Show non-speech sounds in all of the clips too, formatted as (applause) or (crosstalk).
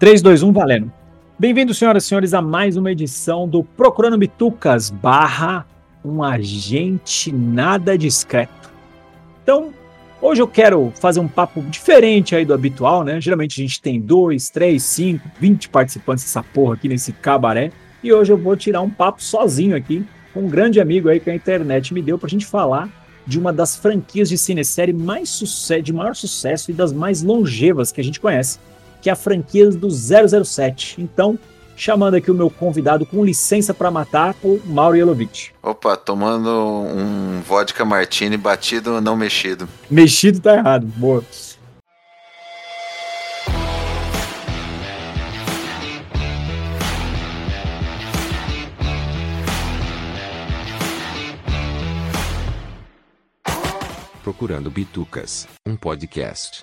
3, 2, 1, valendo. Bem-vindos, senhoras e senhores, a mais uma edição do Procurando Bitucas barra um agente nada discreto. Então, hoje eu quero fazer um papo diferente aí do habitual, né? Geralmente a gente tem dois, três, cinco, vinte participantes dessa porra aqui nesse cabaré. E hoje eu vou tirar um papo sozinho aqui com um grande amigo aí que a internet me deu pra gente falar de uma das franquias de cinesérie mais de maior sucesso e das mais longevas que a gente conhece, que é a franquia do 007. Então, chamando aqui o meu convidado com licença para matar, o Mauro Yelovich. Opa, tomando um vodka martini batido não mexido. Mexido tá errado, boa. Procurando Bitucas, um podcast.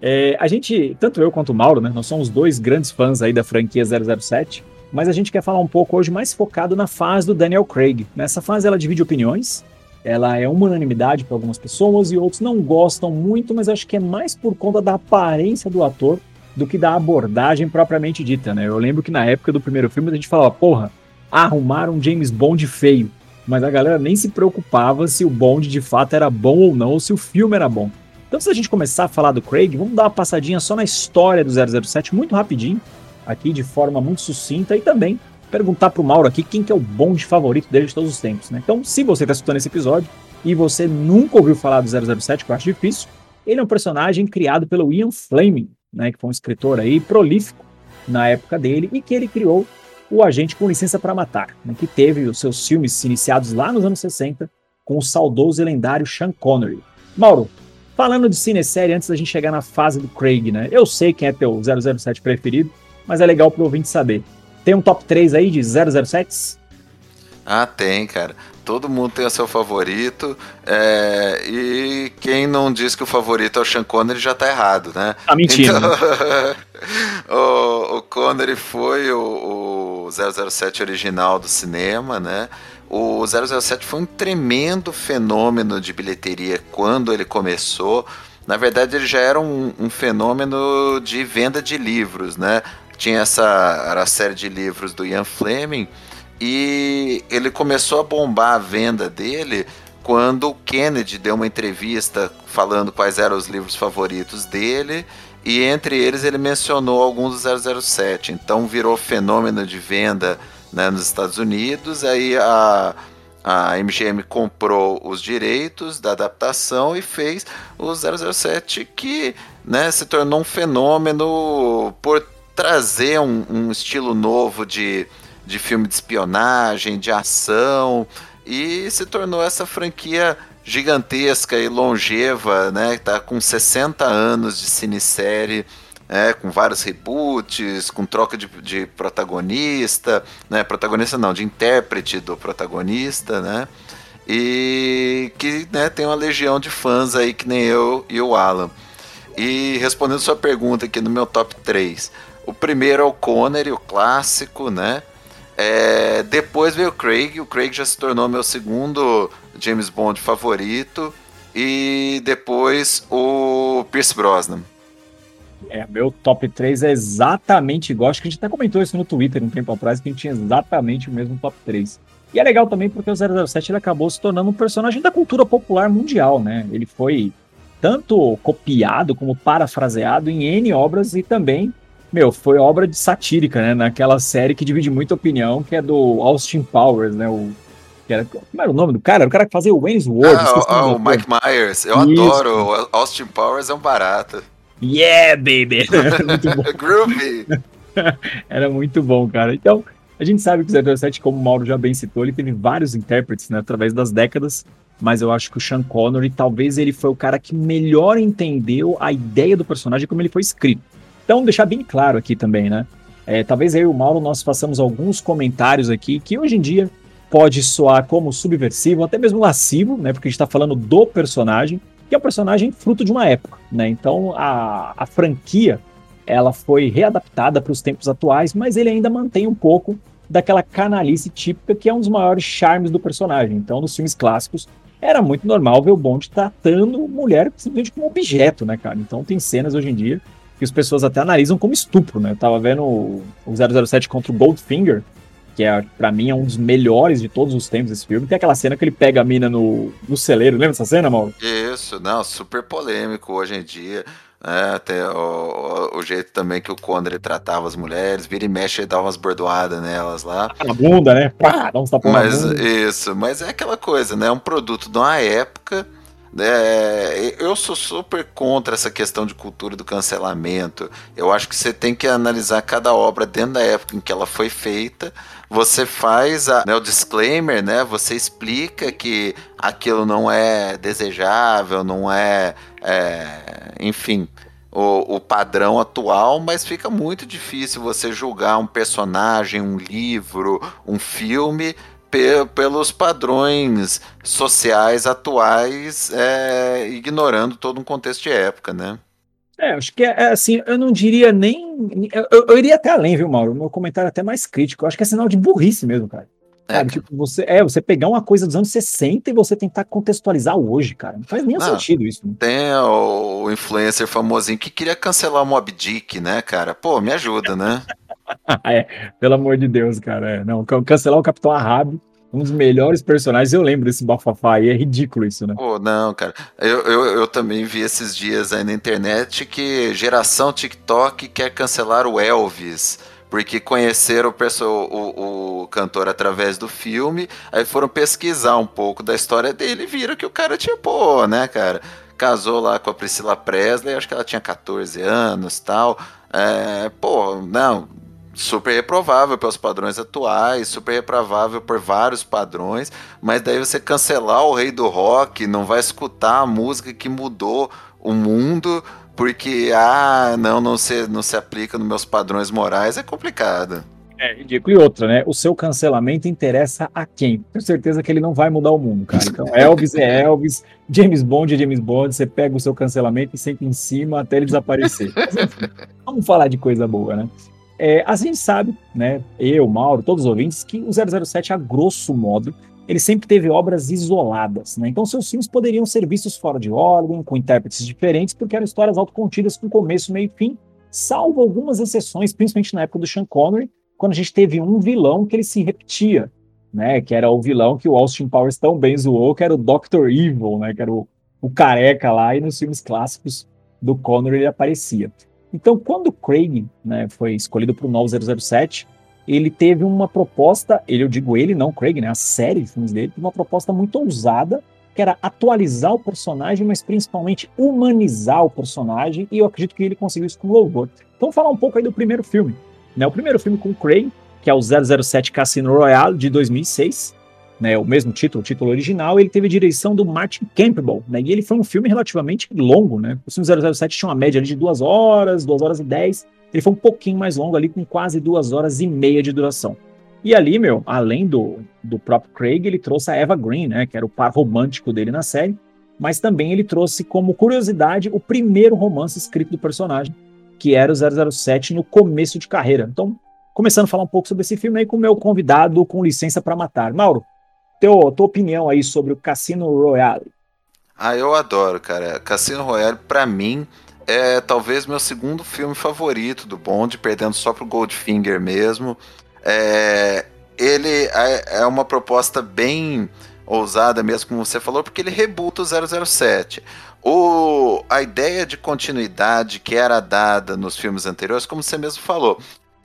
É, a gente, tanto eu quanto o Mauro, né, nós somos dois grandes fãs aí da franquia 007, mas a gente quer falar um pouco hoje mais focado na fase do Daniel Craig. Nessa fase ela divide opiniões, ela é uma unanimidade para algumas pessoas e outros não gostam muito, mas acho que é mais por conta da aparência do ator do que da abordagem propriamente dita, né? Eu lembro que na época do primeiro filme a gente falava, porra, arrumaram um James Bond feio, mas a galera nem se preocupava se o Bond de fato era bom ou não, ou se o filme era bom. Então, se a gente começar a falar do Craig, vamos dar uma passadinha só na história do 007, muito rapidinho, aqui de forma muito sucinta, e também perguntar para o Mauro aqui quem que é o Bond favorito dele de todos os tempos. Né? Então, se você está escutando esse episódio e você nunca ouviu falar do 007, que eu acho difícil, ele é um personagem criado pelo Ian Fleming, né, que foi um escritor aí prolífico na época dele e que ele criou o Agente com Licença para Matar, né, que teve os seus filmes iniciados lá nos anos 60 com o saudoso e lendário Sean Connery. Mauro, Falando de cinesérie, antes da gente chegar na fase do Craig, né? Eu sei quem é teu 007 preferido, mas é legal pro ouvinte saber. Tem um top 3 aí de 007s? Ah, tem, cara. Todo mundo tem o seu favorito. É... E quem não diz que o favorito é o Sean Connery já tá errado, né? Tá mentindo. Então... (laughs) o, o Connery foi o, o 007 original do cinema, né? O 007 foi um tremendo fenômeno de bilheteria quando ele começou. Na verdade, ele já era um, um fenômeno de venda de livros, né? Tinha essa a série de livros do Ian Fleming e ele começou a bombar a venda dele quando o Kennedy deu uma entrevista falando quais eram os livros favoritos dele e entre eles ele mencionou alguns do 007. Então virou fenômeno de venda né, nos Estados Unidos. Aí a, a MGM comprou os direitos da adaptação e fez o 007 que né, se tornou um fenômeno por trazer um, um estilo novo de, de filme de espionagem, de ação e se tornou essa franquia gigantesca e longeva, né? Tá com 60 anos de cinesérie é, com vários reboots, com troca de, de protagonista, né? Protagonista não, de intérprete do protagonista, né? E que né, tem uma legião de fãs aí, que nem eu e o Alan. E respondendo sua pergunta aqui no meu top 3. O primeiro é o Connery, o clássico, né? É, depois veio o Craig. O Craig já se tornou meu segundo James Bond favorito. E depois o Pierce Brosnan. É, meu top 3 é exatamente igual. Acho que a gente até comentou isso no Twitter um tempo atrás, que a gente tinha exatamente o mesmo top 3. E é legal também porque o 007 ele acabou se tornando um personagem da cultura popular mundial, né? Ele foi tanto copiado como parafraseado em N obras e também, meu, foi obra de satírica, né? Naquela série que divide muita opinião, que é do Austin Powers, né? O, que era, como era o nome do cara? Era o cara que fazia o Wayne's World. Ah, ah o Mike Myers. Eu Isso. adoro. O Austin Powers é um barato. Yeah, baby! Era (laughs) muito bom. (laughs) Groovy! (laughs) Era muito bom, cara. Então, a gente sabe que o 007, como o Mauro já bem citou, ele teve vários intérpretes né, através das décadas, mas eu acho que o Sean Connery, talvez ele foi o cara que melhor entendeu a ideia do personagem como ele foi escrito. Então, deixar bem claro aqui também, né? É, talvez eu e o Mauro nós façamos alguns comentários aqui que hoje em dia pode soar como subversivo, até mesmo lascivo, né? Porque a gente está falando do personagem, que é um personagem fruto de uma época, né? Então a, a franquia ela foi readaptada para os tempos atuais, mas ele ainda mantém um pouco daquela canalice típica que é um dos maiores charmes do personagem. Então, nos filmes clássicos, era muito normal ver o Bond tratando mulher simplesmente como objeto, né, cara? Então, tem cenas hoje em dia que as pessoas até analisam como estupro, né? Eu tava vendo o, o 007 contra o Goldfinger, que é, pra mim é um dos melhores de todos os tempos esse filme. Tem aquela cena que ele pega a mina no, no celeiro, lembra essa cena, Mauro? Isso, não, super polêmico hoje em dia. É, até o, o, jeito também que o Conor ele tratava as mulheres, vira e mexe e dá umas bordoadas nelas lá. Na bunda, né? Pá, dá uns mas, Isso, mas é aquela coisa, né? É um produto de uma época é, eu sou super contra essa questão de cultura do cancelamento. Eu acho que você tem que analisar cada obra dentro da época em que ela foi feita. Você faz a, né, o disclaimer, né? Você explica que aquilo não é desejável, não é, é enfim, o, o, padrão atual, mas fica muito difícil você julgar um personagem, um livro, um filme pe pelos padrões sociais atuais, é, ignorando todo um contexto de época, né? É, acho que é, é assim, eu não diria nem. Eu, eu, iria até além, viu, Mauro? Meu comentário é até mais crítico. Eu acho que é sinal de burrice mesmo, cara. É, tipo, você, é, você pegar uma coisa dos anos 60 e você tentar contextualizar hoje, cara. Não faz nenhum sentido isso. Né? Tem o influencer famosinho que queria cancelar o Mob Dick, né, cara? Pô, me ajuda, né? (laughs) é, pelo amor de Deus, cara. É, não, cancelar o Capitão Ahab, um dos melhores personagens, eu lembro desse bafafá aí, é ridículo isso, né? Pô, não, cara. Eu, eu, eu também vi esses dias aí na internet que geração TikTok quer cancelar o Elvis porque conheceram o, o, o, cantor através do filme, aí foram pesquisar um pouco da história dele e viram que o cara tinha, pô, né, cara? Casou lá com a Priscila Presley, acho que ela tinha 14 anos tal. É, pô, não, super reprovável pelos padrões atuais, super reprovável por vários padrões, mas daí você cancelar o rei do rock, não vai escutar a música que mudou o mundo, porque, ah, não, não se, não se aplica nos meus padrões morais, é complicado. É ridículo. E outra, né? O seu cancelamento interessa a quem? Tenho certeza que ele não vai mudar o mundo, cara. Então, (laughs) Elvis é Elvis, James Bond é James Bond. Você pega o seu cancelamento e senta em cima até ele desaparecer. (laughs) vamos falar de coisa boa, né? É, a gente sabe, né, eu, Mauro, todos os ouvintes, que o 007, a grosso modo, ele sempre teve obras isoladas, né? Então seus filmes poderiam ser vistos fora de ordem, com intérpretes diferentes, porque eram histórias autocontidas com começo, meio e fim, salvo algumas exceções, principalmente na época do Sean Connery, quando a gente teve um vilão que ele se repetia, né? Que era o vilão que o Austin Powers tão bem zoou, que era o Dr. Evil, né? Que era o, o careca lá, e nos filmes clássicos do Connery ele aparecia. Então, quando Craig né, foi escolhido para o novo 007, ele teve uma proposta, ele, eu digo ele, não Craig, né, a série de filmes dele, uma proposta muito ousada, que era atualizar o personagem, mas principalmente humanizar o personagem, e eu acredito que ele conseguiu isso com louvor. Então, falar um pouco aí do primeiro filme. Né, o primeiro filme com Craig, que é o 007 Cassino Royale, de 2006, né, o mesmo título, o título original, ele teve a direção do Martin Campbell, né, e ele foi um filme relativamente longo, né, o filme 007 tinha uma média de duas horas, duas horas e dez, ele foi um pouquinho mais longo ali, com quase duas horas e meia de duração. E ali, meu, além do, do próprio Craig, ele trouxe a Eva Green, né, que era o par romântico dele na série, mas também ele trouxe como curiosidade o primeiro romance escrito do personagem, que era o 007 no começo de carreira. Então, começando a falar um pouco sobre esse filme aí com o meu convidado com licença para matar. Mauro, teu, tua opinião aí sobre o Cassino Royale. Ah, eu adoro, cara. Cassino Royale, para mim, é talvez meu segundo filme favorito do Bond, perdendo só pro Goldfinger mesmo. É, ele é, é uma proposta bem ousada mesmo, como você falou, porque ele rebuta o 007. O, a ideia de continuidade que era dada nos filmes anteriores, como você mesmo falou,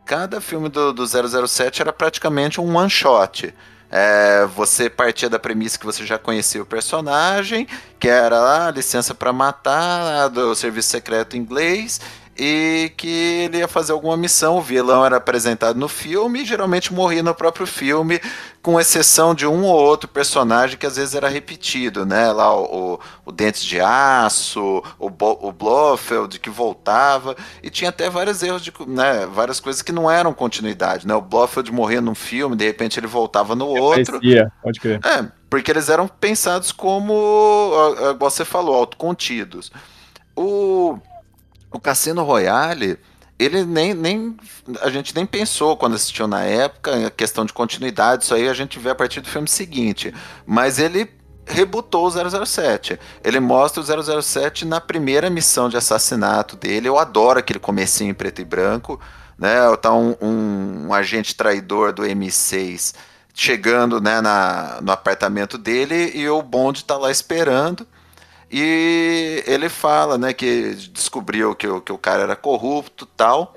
cada filme do, do 007 era praticamente um one shot. É, você partia da premissa que você já conhecia o personagem, que era a ah, licença para matar do serviço secreto inglês, e que ele ia fazer alguma missão. O vilão era apresentado no filme e geralmente morria no próprio filme, com exceção de um ou outro personagem que às vezes era repetido, né? Lá o, o Dentes de Aço, o, Bo, o Blofeld que voltava, e tinha até vários erros, de, né? Várias coisas que não eram continuidade, né? O Blofeld morria num filme, de repente ele voltava no outro. Parecia, pode crer. É, porque eles eram pensados como, você falou, autocontidos. O o Cassino Royale, ele nem, nem. A gente nem pensou quando assistiu na época, a questão de continuidade, isso aí a gente vê a partir do filme seguinte. Mas ele rebutou o 007. Ele mostra o 007 na primeira missão de assassinato dele. Eu adoro aquele comecinho em preto e branco, né? Tá um, um, um agente traidor do M6 chegando né, na, no apartamento dele e o Bond tá lá esperando. E ele fala, né, que descobriu que, que o cara era corrupto tal.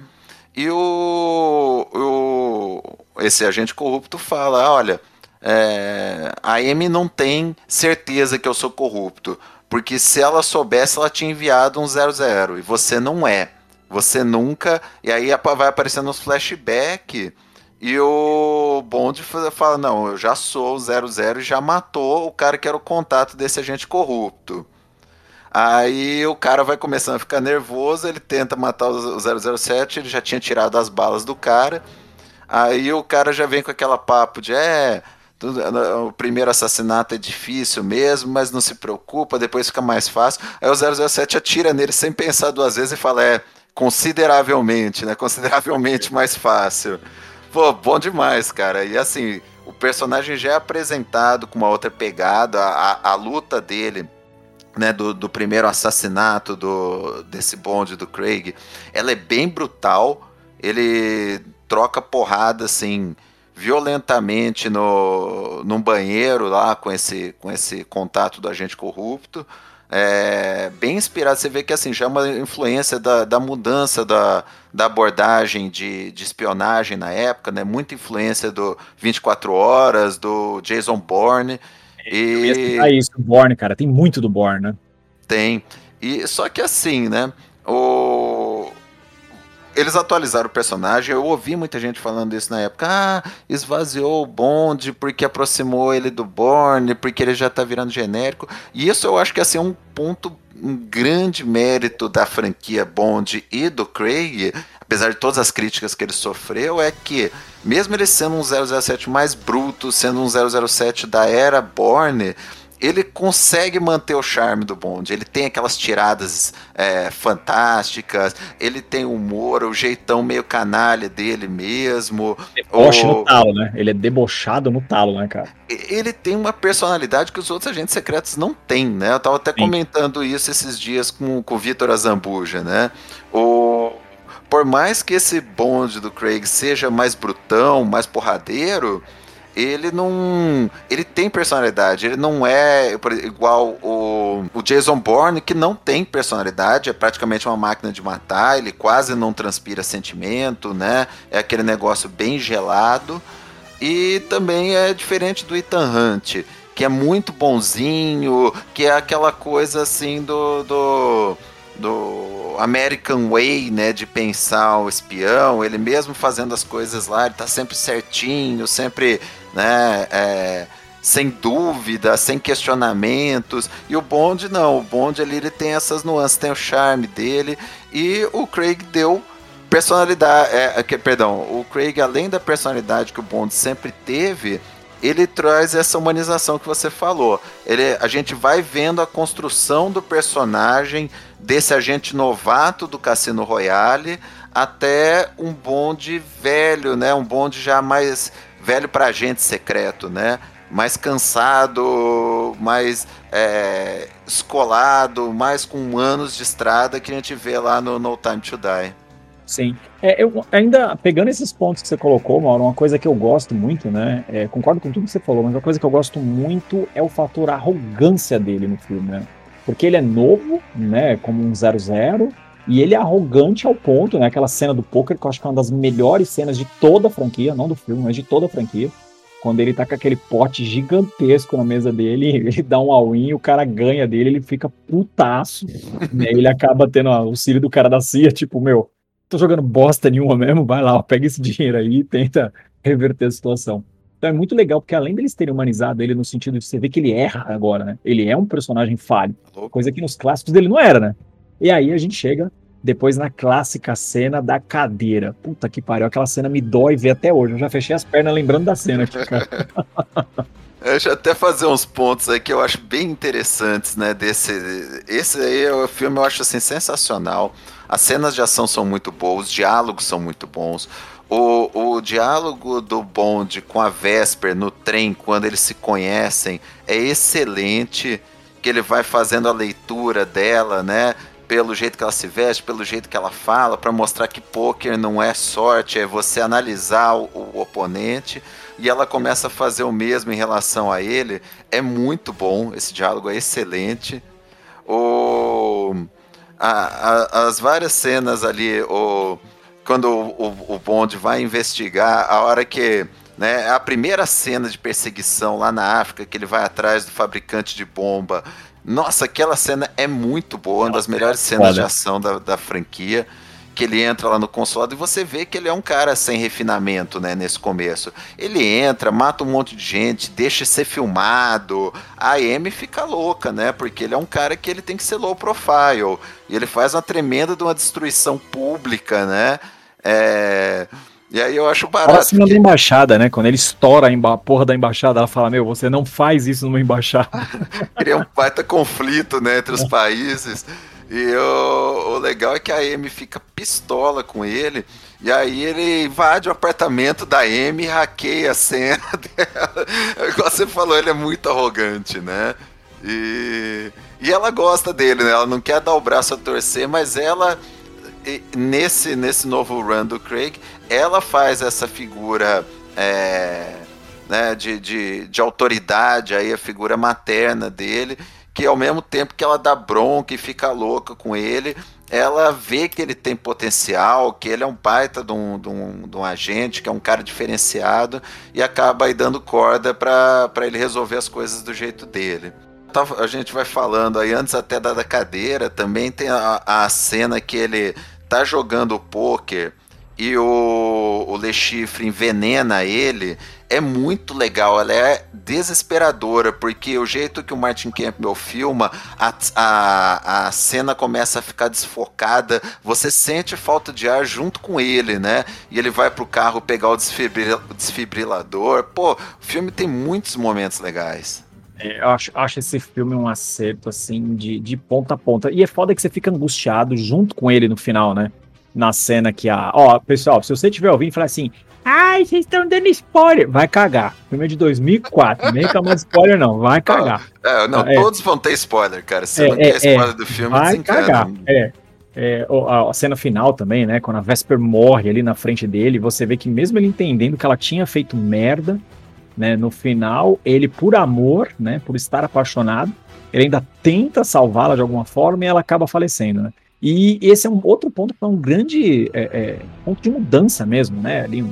E o, o esse agente corrupto fala, olha, é, a Amy não tem certeza que eu sou corrupto, porque se ela soubesse, ela tinha enviado um 00 e você não é. Você nunca. E aí vai aparecendo os flashbacks. E o Bond fala: Não, eu já sou o 00 e já matou o cara que era o contato desse agente corrupto. Aí o cara vai começando a ficar nervoso, ele tenta matar o 007, ele já tinha tirado as balas do cara. Aí o cara já vem com aquela papo de: É, o primeiro assassinato é difícil mesmo, mas não se preocupa, depois fica mais fácil. Aí o 007 atira nele sem pensar duas vezes e fala: é, consideravelmente, né? Consideravelmente mais fácil. Pô, bom demais, cara. E assim, o personagem já é apresentado com uma outra pegada, a, a luta dele. Né, do, do primeiro assassinato do, desse bonde do Craig, ela é bem brutal. Ele troca porrada assim, violentamente no, num banheiro lá com esse, com esse contato do agente corrupto. É, bem inspirado, você vê que assim, já é uma influência da, da mudança da, da abordagem de, de espionagem na época, né? Muita influência do 24 Horas, do Jason Bourne. E... Eu isso, Bourne, cara, tem muito do Bourne, né? Tem. E, só que assim, né? O, eles atualizaram o personagem. Eu ouvi muita gente falando isso na época. Ah, esvaziou o Bond porque aproximou ele do Bourne, porque ele já tá virando genérico. E isso eu acho que assim, é um ponto, um grande mérito da franquia Bond e do Craig, apesar de todas as críticas que ele sofreu, é que, mesmo ele sendo um 007 mais bruto, sendo um 007 da era Bourne ele consegue manter o charme do Bond. Ele tem aquelas tiradas é, fantásticas, ele tem humor, o jeitão meio canalha dele mesmo. Deboche o... no talo, né? Ele é debochado no talo, né, cara? Ele tem uma personalidade que os outros agentes secretos não têm, né? Eu tava até Sim. comentando isso esses dias com, com o Vitor Azambuja, né? O por mais que esse Bond do Craig seja mais brutão, mais porradeiro, ele não. Ele tem personalidade, ele não é igual o, o Jason Bourne, que não tem personalidade, é praticamente uma máquina de matar, ele quase não transpira sentimento, né? É aquele negócio bem gelado. E também é diferente do Ethan Hunt, que é muito bonzinho, que é aquela coisa assim do. do do American Way, né, de pensar o espião, ele mesmo fazendo as coisas lá, ele tá sempre certinho, sempre né? É, sem dúvida, sem questionamentos. E o Bond não, o Bond ali ele tem essas nuances, tem o charme dele e o Craig deu personalidade, é, que, perdão, o Craig além da personalidade que o Bond sempre teve, ele traz essa humanização que você falou. Ele, a gente vai vendo a construção do personagem desse agente novato do Cassino Royale até um Bond velho, né? Um Bond já mais velho para agente secreto, né? Mais cansado, mais é, escolado, mais com anos de estrada que a gente vê lá no No Time to Die. Sim. É, eu ainda pegando esses pontos que você colocou, Mauro, uma coisa que eu gosto muito, né? É, concordo com tudo que você falou, mas uma coisa que eu gosto muito é o fator arrogância dele no filme, né? Porque ele é novo, né? Como um 00, e ele é arrogante ao ponto, né? Aquela cena do poker, que eu acho que é uma das melhores cenas de toda a franquia, não do filme, mas de toda a franquia. Quando ele tá com aquele pote gigantesco na mesa dele, (laughs) ele dá um all-in, o cara ganha dele, ele fica putaço. né? Ele acaba tendo o auxílio do cara da CIA, tipo, meu, tô jogando bosta nenhuma mesmo, vai lá, ó, pega esse dinheiro aí e tenta reverter a situação. Então é muito legal, porque além deles terem humanizado ele no sentido de você ver que ele erra agora, né? Ele é um personagem falho, coisa que nos clássicos dele não era, né? E aí a gente chega depois na clássica cena da cadeira. Puta que pariu, aquela cena me dói ver até hoje. Eu já fechei as pernas lembrando da cena aqui, cara. (laughs) Deixa eu até fazer uns pontos aí que eu acho bem interessantes, né? Desse, esse aí é o filme eu acho assim sensacional. As cenas de ação são muito boas, os diálogos são muito bons. O, o diálogo do Bond com a Vesper no trem, quando eles se conhecem, é excelente. Que ele vai fazendo a leitura dela, né? Pelo jeito que ela se veste, pelo jeito que ela fala, para mostrar que poker não é sorte, é você analisar o, o oponente e ela começa a fazer o mesmo em relação a ele. É muito bom, esse diálogo é excelente. O, a, a, as várias cenas ali, o, quando o, o, Bond vai investigar, a hora que. Né, a primeira cena de perseguição lá na África, que ele vai atrás do fabricante de bomba. Nossa, aquela cena é muito boa, uma das melhores cenas de ação da, da franquia que ele entra lá no consulado e você vê que ele é um cara sem refinamento, né, nesse começo. Ele entra, mata um monte de gente, deixa ser filmado. A Amy fica louca, né, porque ele é um cara que ele tem que ser low profile. E ele faz uma tremenda de uma destruição pública, né? É... E aí eu acho barato. Fala porque... da embaixada, né? Quando ele estoura a, emba... a porra da embaixada, ela fala, meu, você não faz isso numa embaixada. (laughs) Cria um baita conflito, né, entre os países. E o, o, legal é que a Amy fica pistola com ele. E aí ele invade o apartamento da Amy e hackeia a cena (laughs) dela. Igual você falou, ele é muito arrogante, né? E, e ela gosta dele, né? Ela não quer dar o braço a torcer, mas ela, nesse, nesse novo run do Craig, ela faz essa figura é, né, de, de, de autoridade, aí a figura materna dele que ao mesmo tempo que ela dá bronca e fica louca com ele, ela vê que ele tem potencial, que ele é um baita de um, de um, de um agente, que é um cara diferenciado, e acaba aí dando corda para ele resolver as coisas do jeito dele. A gente vai falando aí, antes até da cadeira, também tem a, a cena que ele tá jogando pôquer e o, o Le Chiffre envenena ele, é muito legal, ela é desesperadora, porque o jeito que o Martin Campbell filma, a, a, a cena começa a ficar desfocada, você sente falta de ar junto com ele, né? E ele vai pro carro pegar o desfibrilador. Pô, o filme tem muitos momentos legais. É, eu acho, acho esse filme um acerto, assim, de, de ponta a ponta. E é foda que você fica angustiado junto com ele no final, né? Na cena que a. Ó, pessoal, se você estiver ouvindo e falar assim, Ai, vocês estão dando spoiler. Vai cagar. Filme é de 2004. Nem calma de (laughs) spoiler, não. Vai cagar. É, não, é. todos vão ter spoiler, cara. Se é, não é, quer spoiler é. do filme, vai cagar. É. É, a, a, cena final também, né? Quando a Vesper morre ali na frente dele, você vê que mesmo ele entendendo que ela tinha feito merda, né? No final, ele, por amor, né? Por estar apaixonado, ele ainda tenta salvá-la de alguma forma e ela acaba falecendo, né? E esse é um outro ponto que é um grande é, é, ponto de mudança mesmo, né? Ali, um,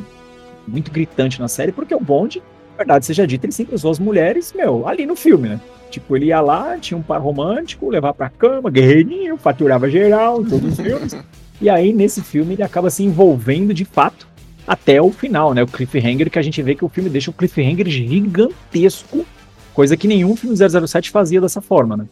muito gritante na série, porque o Bond, verdade seja dita, ele sempre usou as mulheres, meu, ali no filme, né? Tipo, ele ia lá, tinha um par romântico, levar pra cama, guerreirinho, faturava geral em todos os filmes. E aí, nesse filme, ele acaba se envolvendo de fato até o final, né? O cliffhanger, que a gente vê que o filme deixa o cliffhanger gigantesco, coisa que nenhum filme 007 fazia dessa forma, né?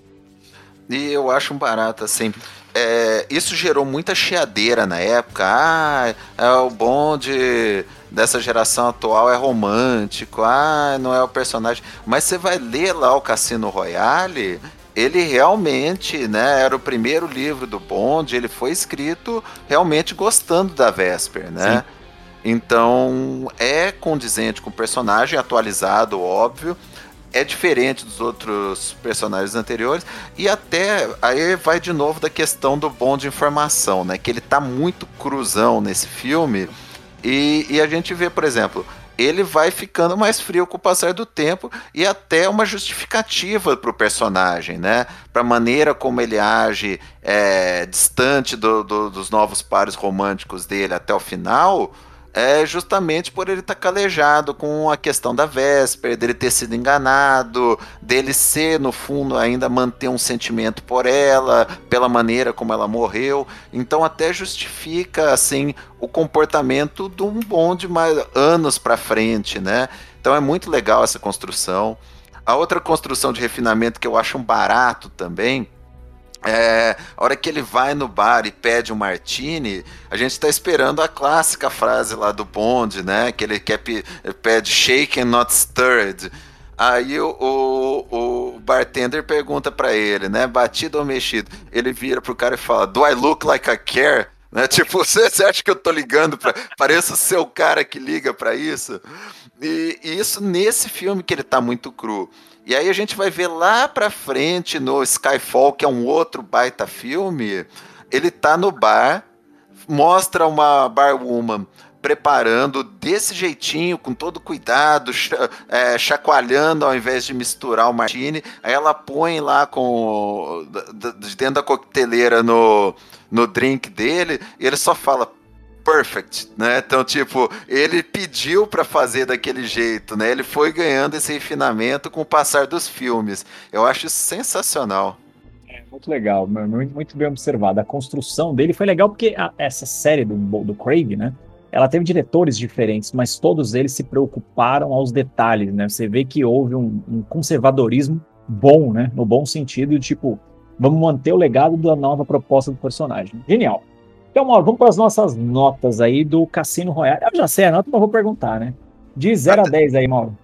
E eu acho um barato, assim. É, isso gerou muita chiadeira na época. Ah, é o bonde dessa geração atual é romântico. Ah, não é o personagem. Mas você vai ler lá o Cassino Royale. Ele realmente, né, era o primeiro livro do Bond, ele foi escrito realmente gostando da Vesper, né? Sim. Então, é condizente com o personagem, atualizado, óbvio, é diferente dos outros personagens anteriores e até aí vai de novo da questão do bom de informação, né? Que ele tá muito cruzão nesse filme e, e a gente vê, por exemplo, ele vai ficando mais frio com o passar do tempo e até uma justificativa para o personagem, né? Para a maneira como ele age é, distante do, do, dos novos pares românticos dele até o final é justamente por ele estar tá calejado com a questão da véspera, dele ter sido enganado, dele ser, no fundo, ainda manter um sentimento por ela, pela maneira como ela morreu. Então até justifica, assim, o comportamento de um bonde mais anos para frente, né? Então é muito legal essa construção. A outra construção de refinamento que eu acho um barato também é, a hora que ele vai no bar e pede um martini, a gente está esperando a clássica frase lá do Bond, né? Que ele quer pede shaken not stirred. Aí o, o, o bartender pergunta para ele, né? Batido ou mexido? Ele vira pro cara e fala: Do I look like I care? Né? (laughs) Tipo, você, você acha que eu tô ligando para pareço ser o cara que liga para isso? E, e, isso nesse filme que ele tá muito cru. E aí a gente vai ver lá pra frente no Skyfall, que é um outro baita filme, ele tá no bar, mostra uma barwoman preparando desse jeitinho, com todo cuidado, é, chacoalhando ao invés de misturar o martini. Aí ela põe lá com de dentro da coqueteleira no, no drink dele e ele só fala perfect, né? Então, tipo, ele pediu para fazer daquele jeito, né? Ele foi ganhando esse refinamento com o passar dos filmes. Eu acho sensacional. É, muito legal, muito, bem observado. A construção dele foi legal porque a, essa série do, do Craig, né? ela teve diretores diferentes, mas todos eles se preocuparam aos detalhes, né? Você vê que houve um, um conservadorismo bom, né? No bom sentido, tipo, vamos manter o legado da nova proposta do personagem. Genial. Então, Mauro, vamos para as nossas notas aí do Cassino Royale. Eu já sei a nota, mas vou perguntar, né? De 0 a 10 aí, Mauro.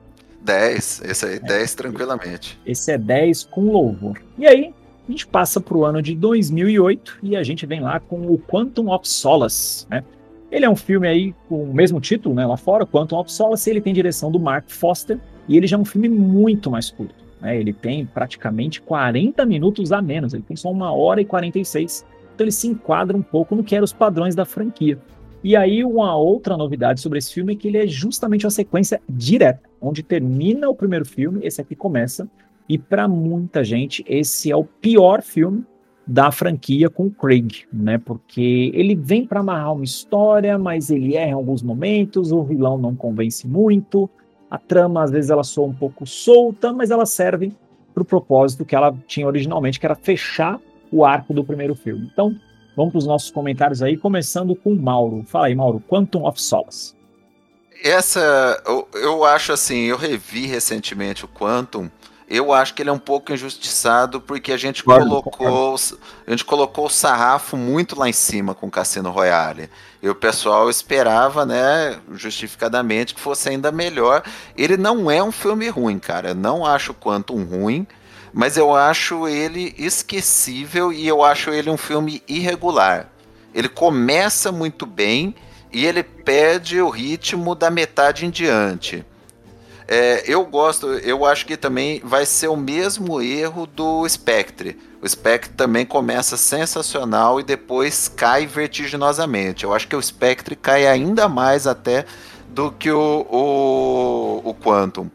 10, esse aí, 10 é. tranquilamente. Esse é 10 com louvor. E aí, a gente passa para o ano de 2008 e a gente vem lá com o Quantum of Solace, né? Ele é um filme aí com o mesmo título, né, lá fora, Quantum of Solace, ele tem direção do Mark Foster, e ele já é um filme muito mais curto. Né, ele tem praticamente 40 minutos a menos, ele tem só uma hora e 46, então ele se enquadra um pouco no que eram os padrões da franquia. E aí uma outra novidade sobre esse filme é que ele é justamente uma sequência direta, onde termina o primeiro filme, esse aqui começa, e para muita gente esse é o pior filme da franquia com o Craig, né? Porque ele vem para amarrar uma história, mas ele erra em alguns momentos, o vilão não convence muito, a trama às vezes ela soa um pouco solta, mas ela serve para o propósito que ela tinha originalmente, que era fechar o arco do primeiro filme. Então, vamos para os nossos comentários aí, começando com o Mauro. Fala aí, Mauro, Quantum of Solace. Essa, eu, eu acho assim, eu revi recentemente o Quantum, eu acho que ele é um pouco injustiçado porque a gente claro, colocou a gente colocou o sarrafo muito lá em cima com o Cassino Royale. E o pessoal esperava, né, justificadamente que fosse ainda melhor. Ele não é um filme ruim, cara. Eu não acho quanto um ruim, mas eu acho ele esquecível e eu acho ele um filme irregular. Ele começa muito bem e ele perde o ritmo da metade em diante. É, eu gosto, eu acho que também vai ser o mesmo erro do Spectre. O Spectre também começa sensacional e depois cai vertiginosamente. Eu acho que o Spectre cai ainda mais até do que o, o, o Quantum.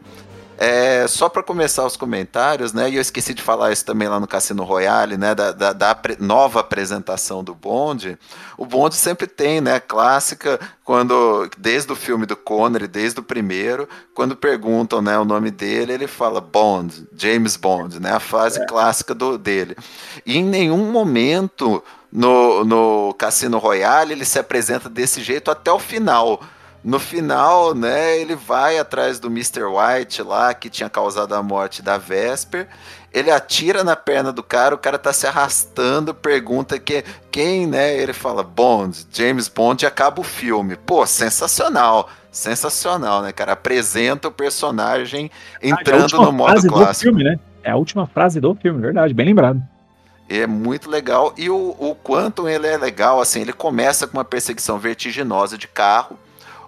É, só para começar os comentários, né? E eu esqueci de falar isso também lá no Cassino Royale, né? Da, da, da nova apresentação do Bond. O Bond sempre tem, né? Clássica, quando desde o filme do Connery, desde o primeiro, quando perguntam, né, o nome dele, ele fala Bond, James Bond, né? A fase é. clássica do dele. E em nenhum momento no, no Cassino Royale ele se apresenta desse jeito até o final no final, né, ele vai atrás do Mr. White lá, que tinha causado a morte da Vesper. Ele atira na perna do cara, o cara tá se arrastando, pergunta que, quem, né? Ele fala Bond, James Bond e acaba o filme. Pô, sensacional. Sensacional, né, cara? Apresenta o personagem entrando ah, é no modo clássico. Filme, né? É a última frase do filme, verdade, bem lembrado. É muito legal. E o, o Quantum, ele é legal, assim, ele começa com uma perseguição vertiginosa de carro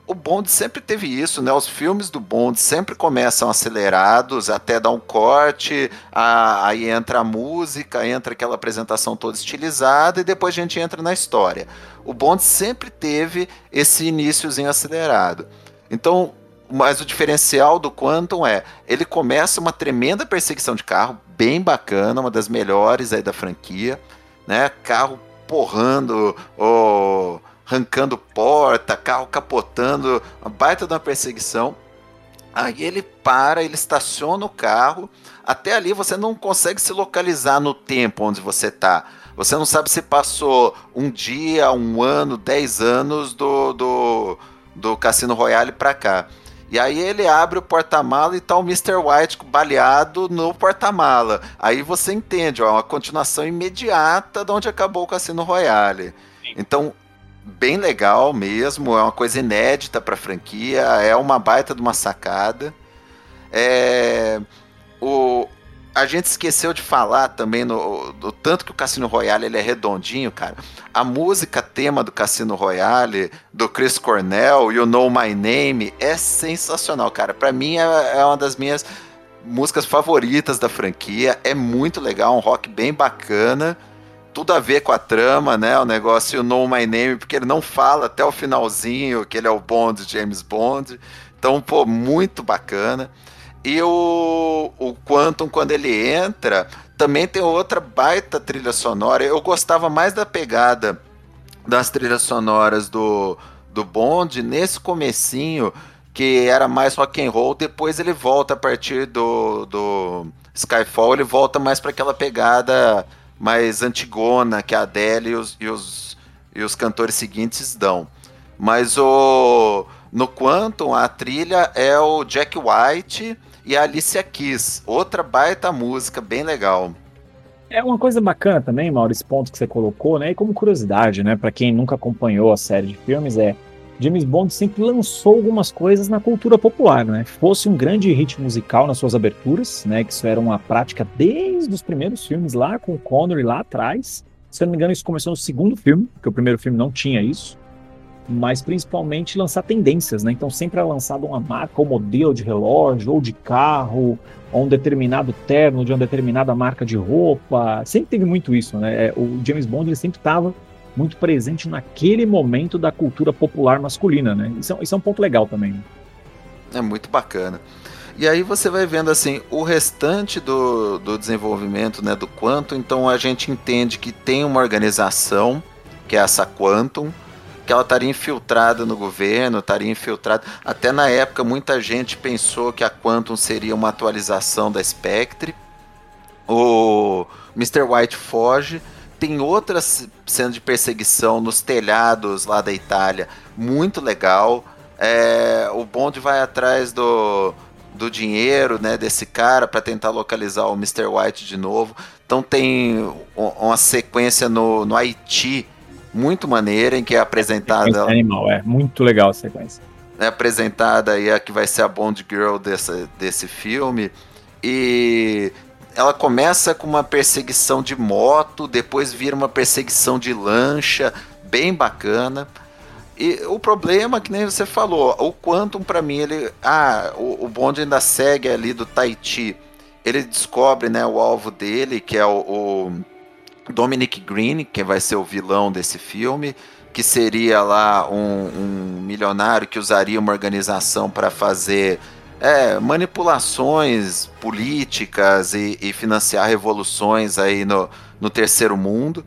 o Bond sempre teve isso, né? Os filmes do Bond sempre começam acelerados, até dar um corte, a, aí entra a música, entra aquela apresentação toda estilizada e depois a gente entra na história. O Bond sempre teve esse iníciozinho acelerado. Então, mas o diferencial do Quantum é, ele começa uma tremenda perseguição de carro, bem bacana, uma das melhores aí da franquia, né? Carro porrando, o arrancando porta, carro capotando, uma baita de uma perseguição. Aí ele para, ele estaciona o carro. Até ali você não consegue se localizar no tempo onde você está. Você não sabe se passou um dia, um ano, dez anos do, do, do Cassino Royale para cá. E aí ele abre o porta-mala e tá o Mr. White baleado no porta-mala. Aí você entende, ó, é uma continuação imediata de onde acabou o Cassino Royale. Então bem legal mesmo, é uma coisa inédita para a franquia, é uma baita de uma sacada. É, o, a gente esqueceu de falar também no, do tanto que o Cassino Royale ele é redondinho, cara. A música tema do Cassino Royale, do Chris Cornell, You Know My Name, é sensacional, cara. Para mim é, é uma das minhas músicas favoritas da franquia. É muito legal, um rock bem bacana. Tudo a ver com a trama, né? O negócio Know My Name, porque ele não fala até o finalzinho que ele é o Bond, James Bond. Então, pô, muito bacana. E o, o Quantum, quando ele entra, também tem outra baita trilha sonora. Eu gostava mais da pegada das trilhas sonoras do, do Bond nesse comecinho, que era mais rock and roll. Depois ele volta a partir do, do Skyfall, ele volta mais para aquela pegada mais antigona que a Adele e os, e os, e os cantores seguintes dão. Mas o no Quantum a trilha é o Jack White e a Alicia Keys, outra baita música, bem legal. É uma coisa bacana também, Mauro, esse ponto que você colocou, né? E como curiosidade, né, para quem nunca acompanhou a série de filmes, é James Bond sempre lançou algumas coisas na cultura popular, né? Fosse um grande hit musical nas suas aberturas, né? Que isso era uma prática desde os primeiros filmes lá com o Connery lá atrás. Se eu não me engano, isso começou no segundo filme, porque o primeiro filme não tinha isso mas principalmente lançar tendências, né? Então sempre é lançado uma marca ou modelo de relógio ou de carro, ou um determinado terno de uma determinada marca de roupa. Sempre teve muito isso, né? É, o James Bond ele sempre estava muito presente naquele momento da cultura popular masculina, né? Isso é, isso é um ponto legal também. É muito bacana. E aí você vai vendo assim, o restante do, do desenvolvimento né, do Quantum, então a gente entende que tem uma organização, que é essa Quantum, que ela estaria infiltrada no governo, estaria infiltrada. Até na época, muita gente pensou que a Quantum seria uma atualização da Spectre. O Mr. White foge. Tem outras cenas de perseguição nos telhados lá da Itália, muito legal. É, o Bond vai atrás do, do dinheiro né, desse cara para tentar localizar o Mr. White de novo. Então tem uma sequência no, no Haiti muito maneira, em que é apresentada. Animal, é muito legal a sequência. É apresentada aí a que vai ser a Bond Girl desse, desse filme. E ela começa com uma perseguição de moto, depois vira uma perseguição de lancha, bem bacana. E o problema, que nem você falou, o Quantum para mim, ele. Ah, o, o Bond ainda segue ali do Tahiti. Ele descobre né, o alvo dele, que é o, o Dominic Green, que vai ser o vilão desse filme, que seria lá um, um milionário que usaria uma organização para fazer é, manipulações políticas e, e, financiar revoluções aí no, no terceiro mundo,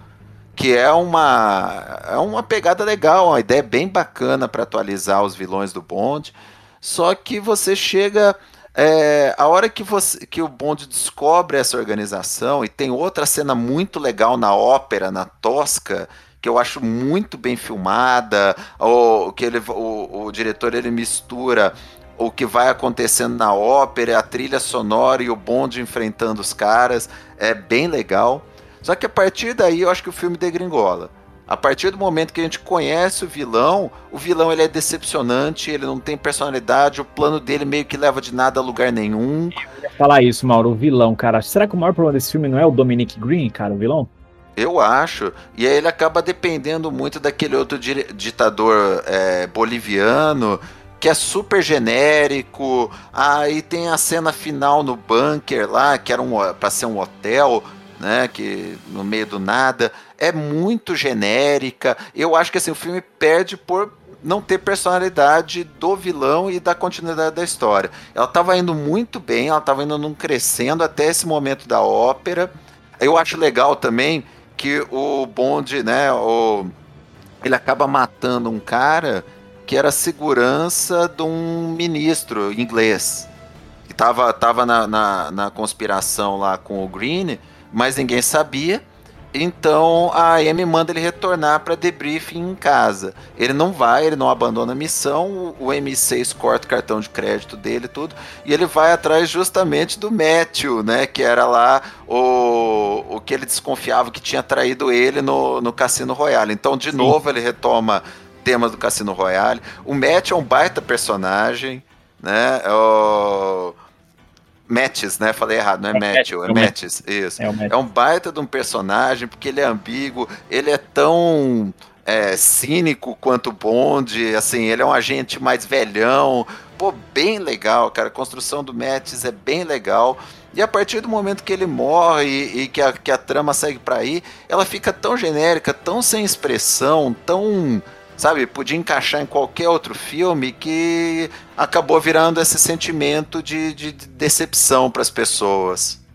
que é uma, é uma pegada legal, uma ideia bem bacana para atualizar os vilões do Bond. Só que você chega é, a hora que, você, que o Bond descobre essa organização, e tem outra cena muito legal na ópera, na Tosca, que eu acho muito bem filmada, o, que ele, o, o diretor ele mistura o que vai acontecendo na ópera, a trilha sonora e o Bond enfrentando os caras, é bem legal. Só que a partir daí eu acho que o filme degringola. A partir do momento que a gente conhece o vilão, o vilão ele é decepcionante, ele não tem personalidade, o plano dele meio que leva de nada a lugar nenhum. Falar isso, Mauro, o vilão, cara. Será que o maior problema desse filme não é o Dominic Green, cara, o vilão? Eu acho. E aí ele acaba dependendo muito daquele outro ditador é, boliviano, que é super genérico. Aí tem a cena final no bunker lá, que era um, pra ser um hotel né? Que no meio do nada é muito genérica. Eu acho que assim o filme perde por não ter personalidade do vilão e da continuidade da história. Ela estava indo muito bem, ela estava indo num crescendo até esse momento da ópera. Eu acho legal também que o Bond, né, o, ele acaba matando um cara que era segurança de um ministro inglês. Que tava, tava na, na, na conspiração lá com o Green mas ninguém sabia. Então a Amy manda ele retornar para debriefing em casa. Ele não vai, ele não abandona a missão. O M6 corta o cartão de crédito dele tudo e ele vai atrás justamente do Matthew, né? Que era lá o, o que ele desconfiava que tinha traído ele no, no Cassino Royale. Então de Sim. novo ele retoma temas do Cassino Royale. O Matthew é um baita personagem, né? É o Mattis, né? Falei errado, não é, é Matthew, é, é Mattis. Isso. É, é, um baita de um personagem, porque ele é ambíguo, ele é tão é, cínico quanto Bond, assim, ele é um agente mais velhão. Pô, bem legal, cara. A construção do Mattis é bem legal. E a partir do momento que ele morre e, e que, a, que a trama segue para aí, ela fica tão genérica, tão sem expressão, tão sabe, podia encaixar em qualquer outro filme que acabou virando esse sentimento de, de, de decepção para as pessoas.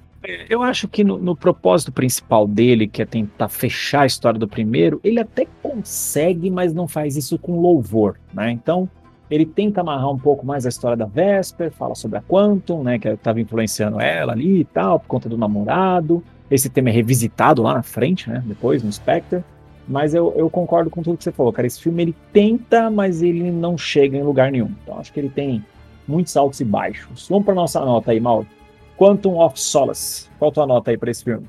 Eu acho que no, no, propósito principal dele, que é tentar fechar a história do primeiro, ele até consegue, mas não faz isso com louvor, né? Então, ele tenta amarrar um pouco mais a história da Vesper, fala sobre a Quantum, né, que estava influenciando ela ali e tal, por conta do namorado. Esse tema é revisitado lá na frente, né, depois no Spectre. Mas eu, eu concordo com tudo que você falou, cara. Esse filme ele tenta, mas ele não chega em lugar nenhum. Então acho que ele tem muitos altos e baixos. Vamos para nossa nota aí, Mauro. Quantum of Solace. Qual a tua nota aí para esse filme?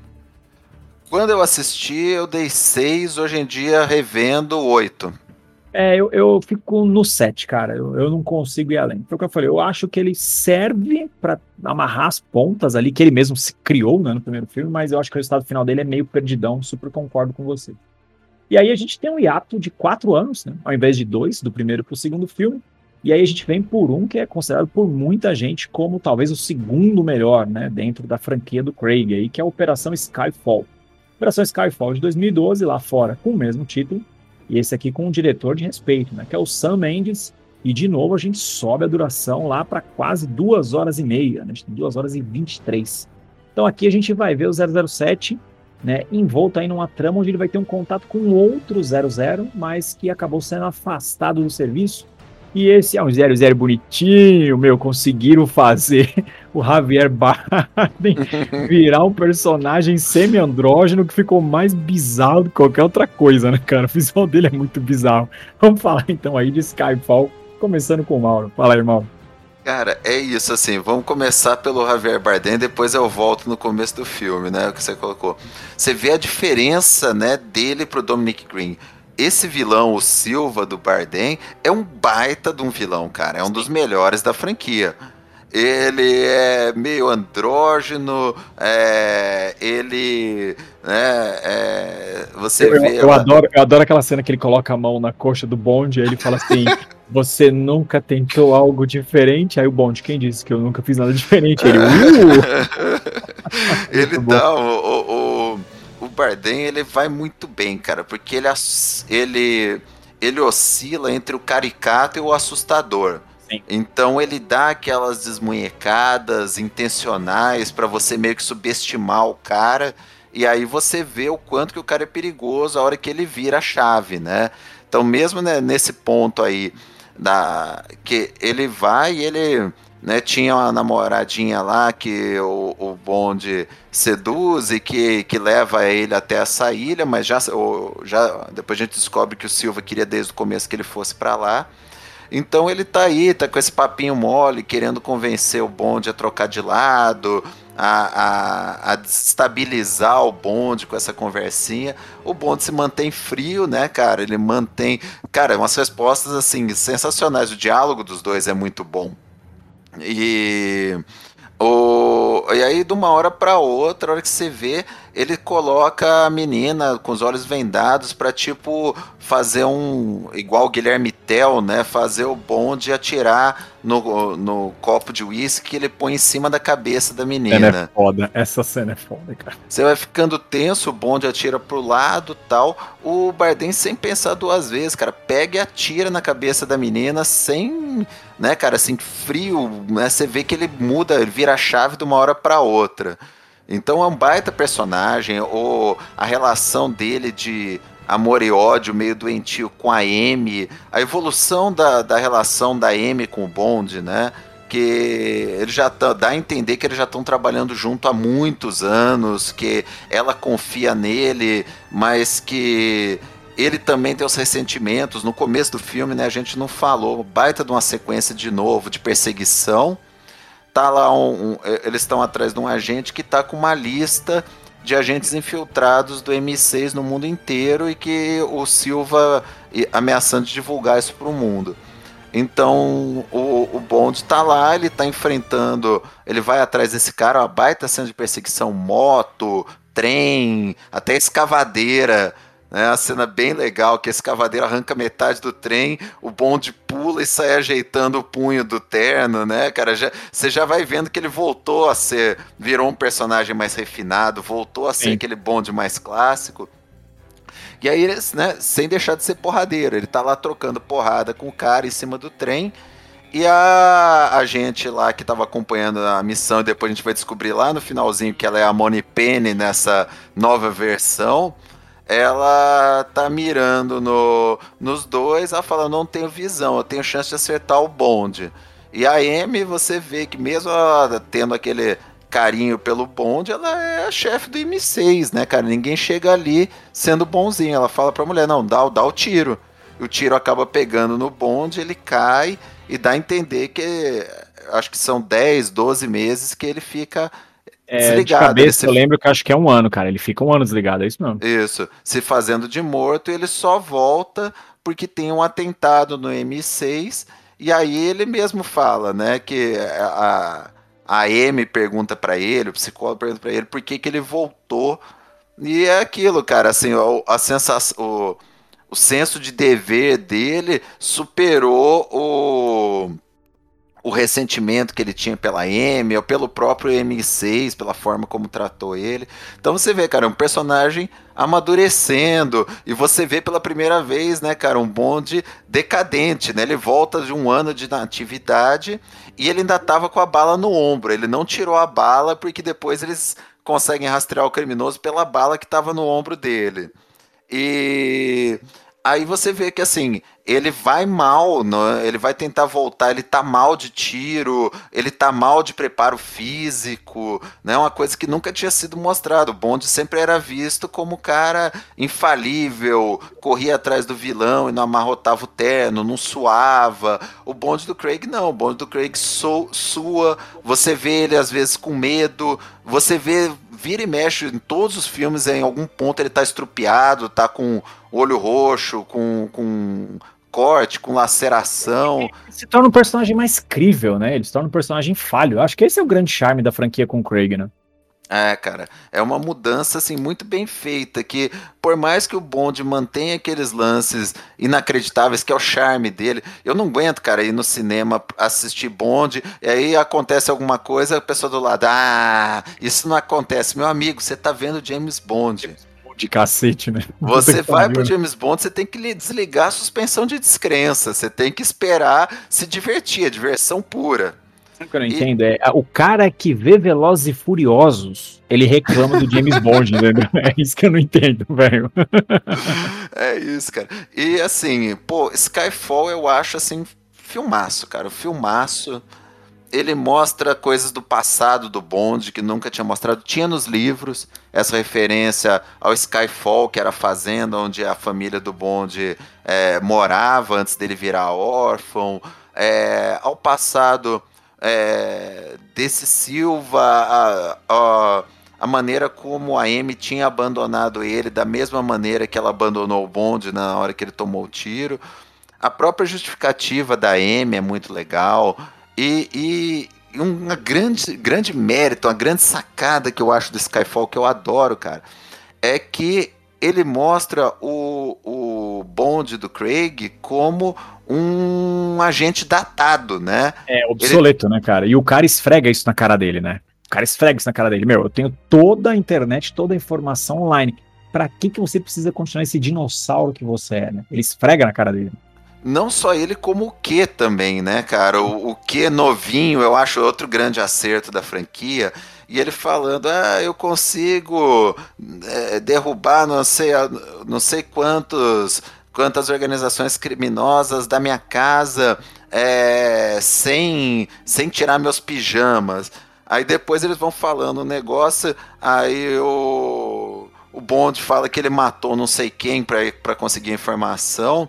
Quando eu assisti, eu dei 6, hoje em dia revendo 8. É, eu, eu fico no 7, cara. Eu, eu não consigo ir além. Foi o que eu falei. Eu acho que ele serve para amarrar as pontas ali, que ele mesmo se criou né, no primeiro filme, mas eu acho que o resultado final dele é meio perdidão. Super concordo com você. E aí a gente tem um hiato de quatro anos, né, ao invés de dois, do primeiro para o segundo filme. E aí a gente vem por um que é considerado por muita gente como talvez o segundo melhor, né, dentro da franquia do Craig aí, que é a Operação Skyfall. Operação Skyfall de 2012 lá fora, com o mesmo título, e esse aqui com um diretor de respeito, né, que é o Sam Mendes. E de novo a gente sobe a duração lá para quase duas horas e meia, né, duas horas e 23. Então aqui a gente vai ver o 007 né, envolto aí numa trama onde ele vai ter um contato com outro 00, mas que acabou sendo afastado do serviço. E esse é um 00 bonitinho, meu, conseguiram fazer (laughs) o Javier Bardem (laughs) virar um personagem semi-andrógeno que ficou mais bizarro do que qualquer outra coisa, né, cara? O visual dele é muito bizarro. Vamos falar então aí de Skyfall, começando com o Mauro. Fala aí, Mauro. Cara, é isso, assim, vamos começar pelo Javier Bardem, depois eu volto no começo do filme, né, o que você colocou. Você vê a diferença, né, dele pro Dominic Green. Esse vilão, o Silva do Bardem, é um baita de um vilão, cara, é um dos melhores da franquia. Ele é meio andrógeno, é, ele, né, é, você eu, vê... Eu, adoro, eu adoro aquela cena que ele coloca a mão na coxa do bonde e ele fala assim... (laughs) Você nunca tentou algo diferente? Aí o Bond, quem disse que eu nunca fiz nada diferente? Ele, uh! (laughs) ele dá o, o, o Bardem, ele vai muito bem, cara, porque ele, ele, ele oscila entre o caricato e o assustador. Sim. Então ele dá aquelas desmunhecadas intencionais para você meio que subestimar o cara. E aí você vê o quanto que o cara é perigoso a hora que ele vira a chave, né? Então mesmo né, nesse ponto aí da que ele vai e ele né, tinha uma namoradinha lá que o, o Bond seduz e que, que leva ele até essa ilha, mas já, já depois a gente descobre que o Silva queria desde o começo que ele fosse para lá. Então ele tá aí, tá com esse papinho mole, querendo convencer o Bond a trocar de lado, a, a, a destabilizar o bonde com essa conversinha. O bonde se mantém frio, né, cara? Ele mantém. Cara, umas respostas assim sensacionais. O diálogo dos dois é muito bom. E. O, e aí, de uma hora para outra, a hora que você vê, ele coloca a menina com os olhos vendados para tipo fazer um igual o Guilherme Tell, né, fazer o bonde atirar no, no copo de uísque que ele põe em cima da cabeça da menina. Cena é foda, essa cena é foda, cara. Você vai ficando tenso, o bonde atira pro lado, tal. O Bardem sem pensar duas vezes, cara, pega e atira na cabeça da menina sem, né, cara, assim frio, né? Você vê que ele muda, ele vira a chave de uma hora para outra. Então é um baita personagem, ou a relação dele de amor e ódio meio doentio com a Amy, a evolução da, da relação da Amy com o Bond, né? Que ele já tá, dá a entender que eles já estão trabalhando junto há muitos anos, que ela confia nele, mas que ele também tem os ressentimentos. No começo do filme, né, a gente não falou, baita de uma sequência de novo de perseguição tá lá um, um eles estão atrás de um agente que tá com uma lista de agentes infiltrados do M6 no mundo inteiro e que o Silva ameaçando divulgar isso para o mundo. Então o, o Bond tá lá, ele tá enfrentando, ele vai atrás desse cara, uma baita cena de perseguição, moto, trem, até escavadeira. Né, a cena bem legal, que esse cavadeiro arranca metade do trem, o bonde pula e sai ajeitando o punho do terno, né, cara? Já, você já vai vendo que ele voltou a ser, virou um personagem mais refinado, voltou a ser Sim. aquele bonde mais clássico. E aí, né, sem deixar de ser porradeiro, ele tá lá trocando porrada com o cara em cima do trem. E a, a gente lá que tava acompanhando a missão, e depois a gente vai descobrir lá no finalzinho que ela é a Money Penny nessa nova versão ela tá mirando no, nos dois, ela fala, não tenho visão, eu tenho chance de acertar o bonde. E a Amy, você vê que mesmo ela tendo aquele carinho pelo bonde, ela é a chefe do M6, né, cara? Ninguém chega ali sendo bonzinho. Ela fala pra mulher, não, dá, dá o tiro. E o tiro acaba pegando no bonde, ele cai e dá a entender que acho que são 10, 12 meses que ele fica é, desligado. De cabeça, eu lembro que acho que é um ano, cara. Ele fica um ano desligado, é isso mesmo. Isso. Se fazendo de morto, ele só volta porque tem um atentado no M6. E aí ele mesmo fala, né, que a, a M pergunta para ele, o psicólogo pergunta para ele por que, que ele voltou. E é aquilo, cara, assim, a sensação, o, o senso de dever dele superou o o ressentimento que ele tinha pela M, ou pelo próprio M6, pela forma como tratou ele. Então você vê, cara, um personagem amadurecendo, e você vê pela primeira vez, né, cara, um bonde decadente, né? Ele volta de um ano de natividade e ele ainda tava com a bala no ombro. Ele não tirou a bala porque depois eles conseguem rastrear o criminoso pela bala que estava no ombro dele. E aí você vê que assim, ele vai mal, né? ele vai tentar voltar, ele tá mal de tiro, ele tá mal de preparo físico, né? Uma coisa que nunca tinha sido mostrado. O Bond sempre era visto como cara infalível, corria atrás do vilão e não amarrotava o terno, não suava. O Bond do Craig não, o Bond do Craig su sua, você vê ele às vezes com medo, você vê vira e mexe em todos os filmes, em algum ponto ele tá estrupiado, tá com olho roxo, com, com corte, com laceração. Ele se torna um personagem mais crível, né? Ele se torna um personagem falho. Acho que esse é o grande charme da franquia com o Craig, né? É, cara, é uma mudança assim muito bem feita que por mais que o Bond mantenha aqueles lances inacreditáveis que é o charme dele, eu não aguento, cara, ir no cinema assistir Bond e aí acontece alguma coisa, a pessoa do lado, ah, isso não acontece, meu amigo, você tá vendo James Bond de cacete, né? (laughs) Você vai pro James Bond, você tem que desligar a suspensão de descrença, você tem que esperar se divertir, é diversão pura. O que eu não e... entendo? É, o cara que vê Velozes e Furiosos, ele reclama do James Bond, (laughs) entendeu? É isso que eu não entendo, velho. (laughs) É isso, cara. E assim, pô, Skyfall eu acho assim, filmaço, cara. Filmaço ele mostra coisas do passado do Bond que nunca tinha mostrado. Tinha nos livros essa referência ao Skyfall, que era a fazenda onde a família do Bond é, morava antes dele virar órfão, é, ao passado é, desse Silva, a, a, a, maneira como a Amy tinha abandonado ele, da mesma maneira que ela abandonou o Bond na hora que ele tomou o tiro. A própria justificativa da Amy é muito legal. E, e uma grande, grande mérito, uma grande sacada que eu acho do Skyfall, que eu adoro, cara, é que ele mostra o, o Bond do Craig como um agente datado, né? É, obsoleto, ele... né, cara? E o cara esfrega isso na cara dele, né? O cara esfrega isso na cara dele. Meu, eu tenho toda a internet, toda a informação online. Pra que, que você precisa continuar esse dinossauro que você é, né? Ele esfrega na cara dele não só ele, como o Q também, né, cara? O, o Q novinho, eu acho outro grande acerto da franquia. E ele falando, ah, eu consigo é, derrubar não sei, não sei quantos, quantas organizações criminosas da minha casa é, sem, sem tirar meus pijamas. Aí depois eles vão falando o negócio, aí o, o Bond fala que ele matou não sei quem para conseguir informação.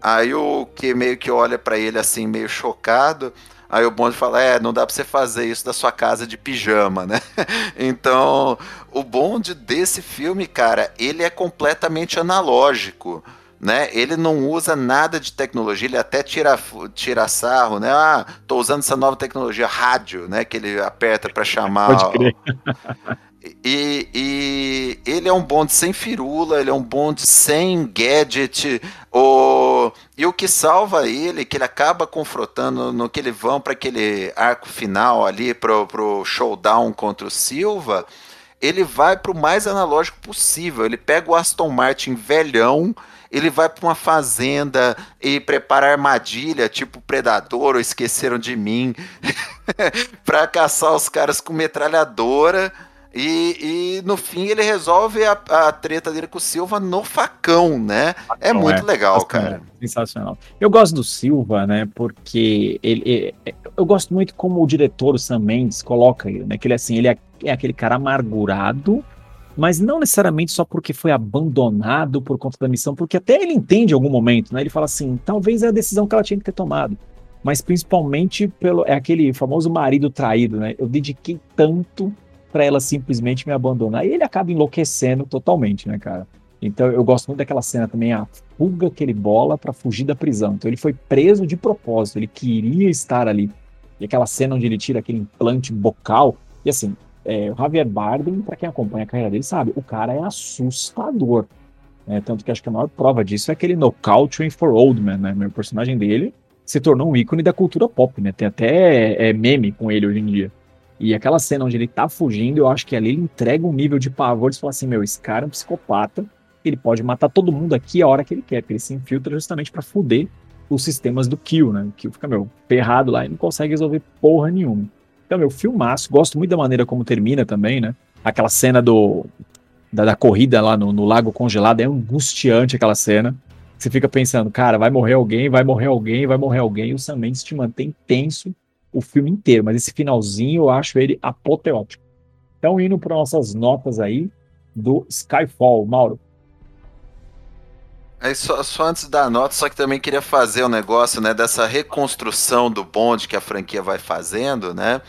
Aí o que meio que olha para ele assim, meio chocado. Aí o Bond fala: É, não dá pra você fazer isso da sua casa de pijama, né? (laughs) então, o Bond desse filme, cara, ele é completamente analógico. né? Ele não usa nada de tecnologia, ele até tira, tira sarro, né? Ah, tô usando essa nova tecnologia, rádio, né? Que ele aperta para chamar. Pode crer. E, e, ele é um bonde sem firula, ele é um bonde sem gadget. O, e o que salva ele, que ele acaba confrontando no que ele vão para aquele arco final ali, pro, pro showdown contra o Silva, ele vai pro mais analógico possível. Ele pega o Aston Martin velhão, ele vai para uma fazenda e prepara armadilha, tipo Predador ou Esqueceram de Mim, (laughs) para caçar os caras com metralhadora e, e, no fim ele resolve a, a, treta dele com o Silva no facão, né? É muito é, legal, cara. Sensacional. Eu gosto do Silva, né? Porque ele, ele, eu gosto muito como o diretor, o Sam Mendes, coloca ele, né? Que ele assim, ele é, é aquele cara amargurado, mas não necessariamente só porque foi abandonado por conta da missão, porque até ele entende em algum momento, né? Ele fala assim, talvez é a decisão que ela tinha que ter tomado. Mas principalmente pelo é aquele famoso marido traído, né? Eu dediquei tanto para ela simplesmente me abandonar. E ele acaba enlouquecendo totalmente, né, cara? Então eu gosto muito daquela cena também, a fuga que ele bola para fugir da prisão. Então ele foi preso de propósito, ele queria estar ali. E aquela cena onde ele tira aquele implante bocal. E assim, é, o Javier Bardem, para quem acompanha a carreira dele, sabe, o cara é assustador. Né? Tanto que acho que a maior prova disso é aquele Knockout for Old Man, né? Meu personagem dele se tornou um ícone da cultura pop, né? Tem até é, meme com ele hoje em dia. E aquela cena onde ele tá fugindo, eu acho que ali ele entrega um nível de pavor de falar assim: meu, esse cara é um psicopata, ele pode matar todo mundo aqui a hora que ele quer, porque ele se infiltra justamente para fuder os sistemas do Kill, né? O Kill fica, meu, ferrado lá e não consegue resolver porra nenhuma. Então, meu, filmaço, gosto muito da maneira como termina também, né? Aquela cena do da, da corrida lá no, no, lago congelado, é angustiante aquela cena. Você fica pensando, cara, vai morrer alguém, vai morrer alguém, vai morrer alguém, e o Sam Mendes te mantém tenso o filme inteiro, mas esse finalzinho eu acho ele apoteótico. Então, indo para nossas notas aí do Skyfall, Mauro. Aí só, só, antes da nota, só que também queria fazer um negócio, né, dessa reconstrução do bonde que a franquia vai fazendo, né?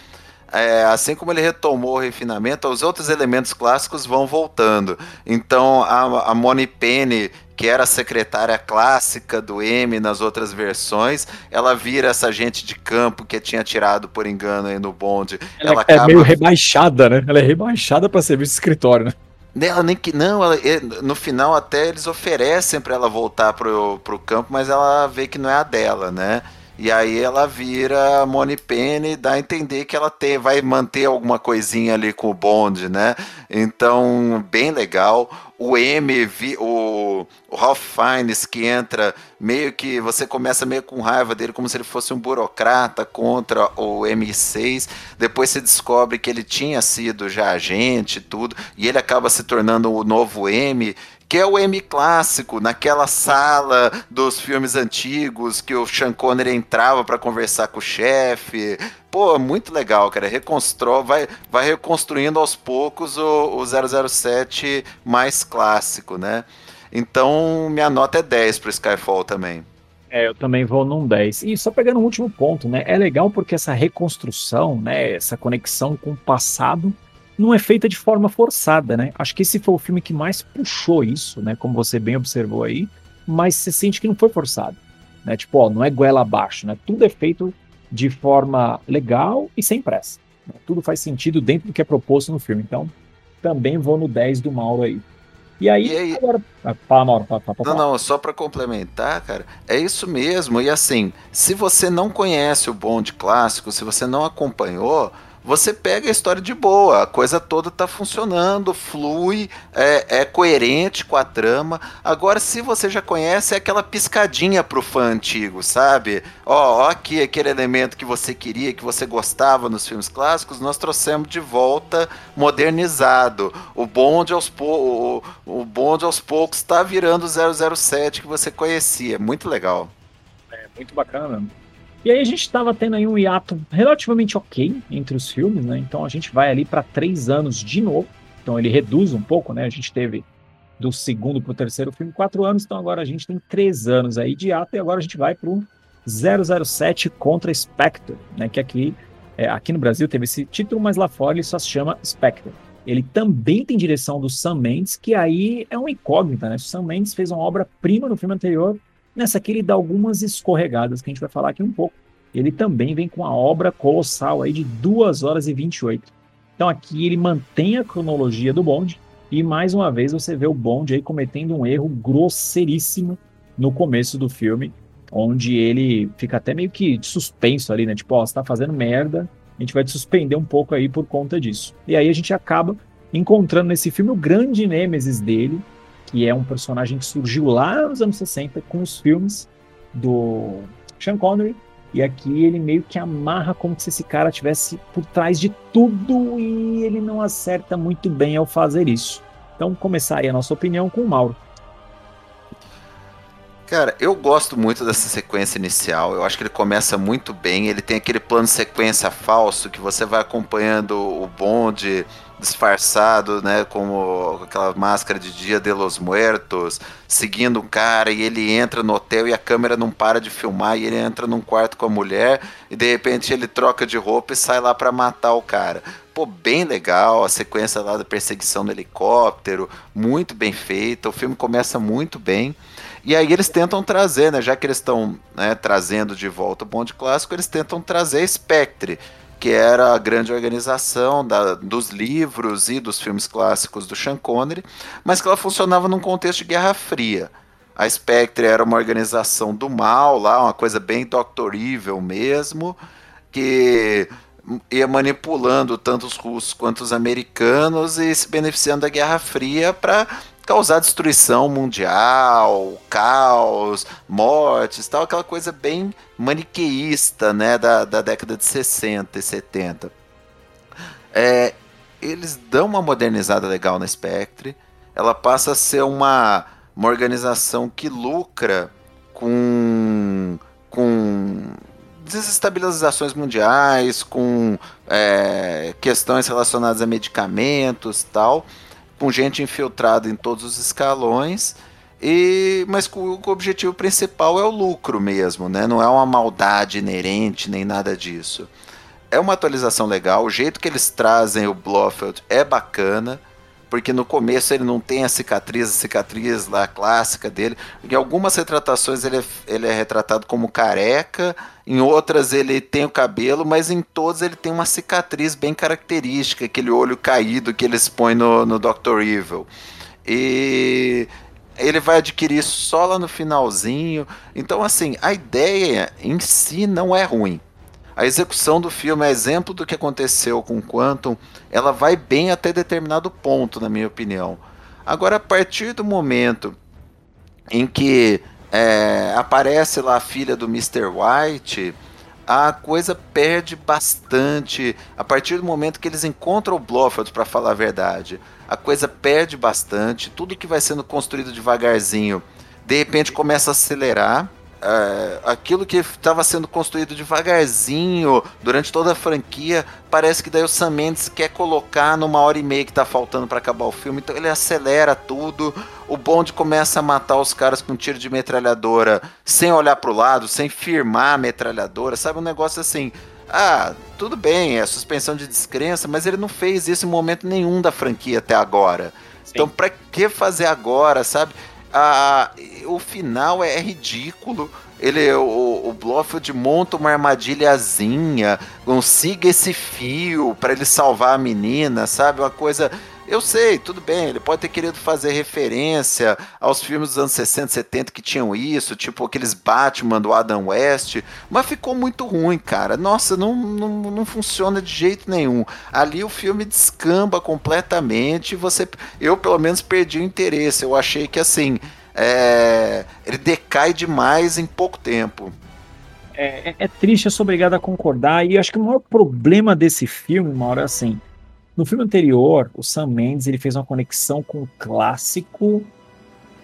É, assim como ele retomou o refinamento, os outros elementos clássicos vão voltando. Então a, a Moni Penny que era a secretária clássica do M nas outras versões, ela vira essa agente de campo que tinha tirado por engano aí no bonde. Ela, ela é acaba... meio rebaixada, né? Ela é rebaixada para serviço de escritório, né? Ela nem que não, ela, no final até eles oferecem para ela voltar pro, pro campo, mas ela vê que não é a dela, né? E aí ela vira Money Penny, dá a entender que ela tem, vai manter alguma coisinha ali com o Bond, né? Então, bem legal. O M, o, o Ralph Fiennes que entra, meio que você começa meio com raiva dele, como se ele fosse um burocrata contra o M6. Depois você descobre que ele tinha sido já agente tudo, e ele acaba se tornando o novo M que é o M clássico, naquela sala dos filmes antigos que o Sean Connery entrava para conversar com o chefe. Pô, muito legal, cara. Reconstrói, vai, vai reconstruindo aos poucos o, o 007 mais clássico, né? Então, minha nota é 10 pro Skyfall também. É, eu também vou num 10. E só pegando um último ponto, né? É legal porque essa reconstrução, né? Essa conexão com o passado não é feita de forma forçada, né? Acho que esse foi o filme que mais puxou isso, né? Como você bem observou aí, mas você sente que não foi forçado, né? Tipo, ó, não é goela abaixo, né? Tudo é feito de forma legal e sem pressa. Né? Tudo faz sentido dentro do que é proposto no filme. Então, também vou no 10 do Mauro aí. E aí, e aí... agora. Ah, fala, Mauro, fala, fala, fala. Não, não, só para complementar, cara, é isso mesmo. E assim, se você não conhece o bonde clássico, se você não acompanhou, você pega a história de boa, a coisa toda tá funcionando, flui, é, é, coerente com a trama. Agora, se você já conhece, é aquela piscadinha pro fã antigo, sabe? Ó, aqui aquele elemento que você queria, que você gostava nos filmes clássicos, nós trouxemos de volta modernizado. O bonde aos, po o, o bonde aos poucos tá virando o 007 que você conhecia. Muito legal. É, muito bacana. E aí a gente estava tendo aí um hiato relativamente ok entre os filmes, né? Então a gente vai ali para três anos de novo. Então ele reduz um pouco, né? A gente teve do segundo para o terceiro filme quatro anos, então agora a gente tem três anos aí de hiato e agora a gente vai para o 007 contra Spectre, né? Que aqui, é, aqui no Brasil teve esse título, mas lá fora ele só se chama Spectre. ele também tem direção do Sam Mendes, que aí é uma incógnita, né? O Sam Mendes fez uma obra-prima no filme anterior, nessa aqui ele dá algumas escorregadas, que a gente vai falar aqui um pouco. Ele também vem com a obra colossal aí de 2 horas e 28. Então aqui ele mantém a cronologia do Bond, e mais uma vez você vê o Bond aí cometendo um erro grosseiríssimo no começo do filme, onde ele fica até meio que suspenso ali, né? Tipo, ó, você tá fazendo merda, a gente vai te suspender um pouco aí por conta disso. E aí a gente acaba encontrando nesse filme o grande nêmesis dele, que é um personagem que surgiu lá nos anos 60 com os filmes do Sean Connery, e aqui ele meio que amarra como se esse cara tivesse por trás de tudo e ele não acerta muito bem ao fazer isso. Então, começar aí a nossa opinião com o Mauro. Cara, eu gosto muito dessa sequência inicial. Eu acho que ele começa muito bem. Ele tem aquele plano sequência falso que você vai acompanhando o bonde disfarçado, né, como aquela máscara de Dia de los Muertos, seguindo um cara e ele entra no hotel e a câmera não para de filmar e ele entra num quarto com a mulher e de repente ele troca de roupa e sai lá para matar o cara. Pô, bem legal, a sequência lá da perseguição no helicóptero, muito bem feita, o filme começa muito bem. E aí eles tentam trazer, né, já que eles estão né, trazendo de volta o bonde clássico, eles tentam trazer Spectre, que era a grande organização da, dos livros e dos filmes clássicos do Sean Connery, mas que ela funcionava num contexto de Guerra Fria. A Spectre era uma organização do mal lá, uma coisa bem Doctor Evil mesmo, que ia manipulando tanto os russos quanto os americanos e se beneficiando da Guerra Fria para causar destruição mundial, caos, mortes, tal, aquela coisa bem maniqueísta, né, da, da década de 60 e 70. É, eles dão uma modernizada legal na Spectre, ela passa a ser uma, uma organização que lucra com, com desestabilizações mundiais, com é, questões relacionadas a medicamentos tal, com gente infiltrada em todos os escalões. E, mas o, o objetivo principal é o lucro mesmo, né? Não é uma maldade inerente nem nada disso. É uma atualização legal. O jeito que eles trazem o Blofeld é bacana porque no começo ele não tem a cicatriz, a cicatriz lá clássica dele. Em algumas retratações ele é, ele é retratado como careca, em outras ele tem o cabelo, mas em todas ele tem uma cicatriz bem característica, aquele olho caído que eles põem no, no Dr. Evil. E ele vai adquirir só lá no finalzinho. Então, assim, a ideia em si não é ruim. A execução do filme é exemplo do que aconteceu com Quantum. Ela vai bem até determinado ponto, na minha opinião. Agora, a partir do momento em que é, aparece lá a filha do Mr. White, a coisa perde bastante. A partir do momento que eles encontram o Blofeld, para falar a verdade, a coisa perde bastante. Tudo que vai sendo construído devagarzinho, de repente começa a acelerar é, aquilo que estava sendo construído devagarzinho durante toda a franquia, parece que daí o Sam Mendes quer colocar numa hora e meia que está faltando para acabar o filme, então ele acelera tudo. O Bond começa a matar os caras com um tiro de metralhadora sem olhar para o lado, sem firmar a metralhadora, sabe? Um negócio assim. Ah, tudo bem, é suspensão de descrença, mas ele não fez isso em momento nenhum da franquia até agora. Sim. Então, para que fazer agora, sabe? A, o final é ridículo. Ele, o, o Blofeld monta uma armadilhazinha, consiga esse fio para ele salvar a menina, sabe? Uma coisa. Eu sei, tudo bem, ele pode ter querido fazer referência aos filmes dos anos 60, 70 que tinham isso, tipo aqueles Batman do Adam West, mas ficou muito ruim, cara. Nossa, não, não, não funciona de jeito nenhum. Ali o filme descamba completamente você. Eu, pelo menos, perdi o interesse. Eu achei que assim. É, ele decai demais em pouco tempo. É, é, é, triste, eu sou obrigado a concordar. E acho que o maior problema desse filme, Mauro, é assim: no filme anterior, o Sam Mendes ele fez uma conexão com o clássico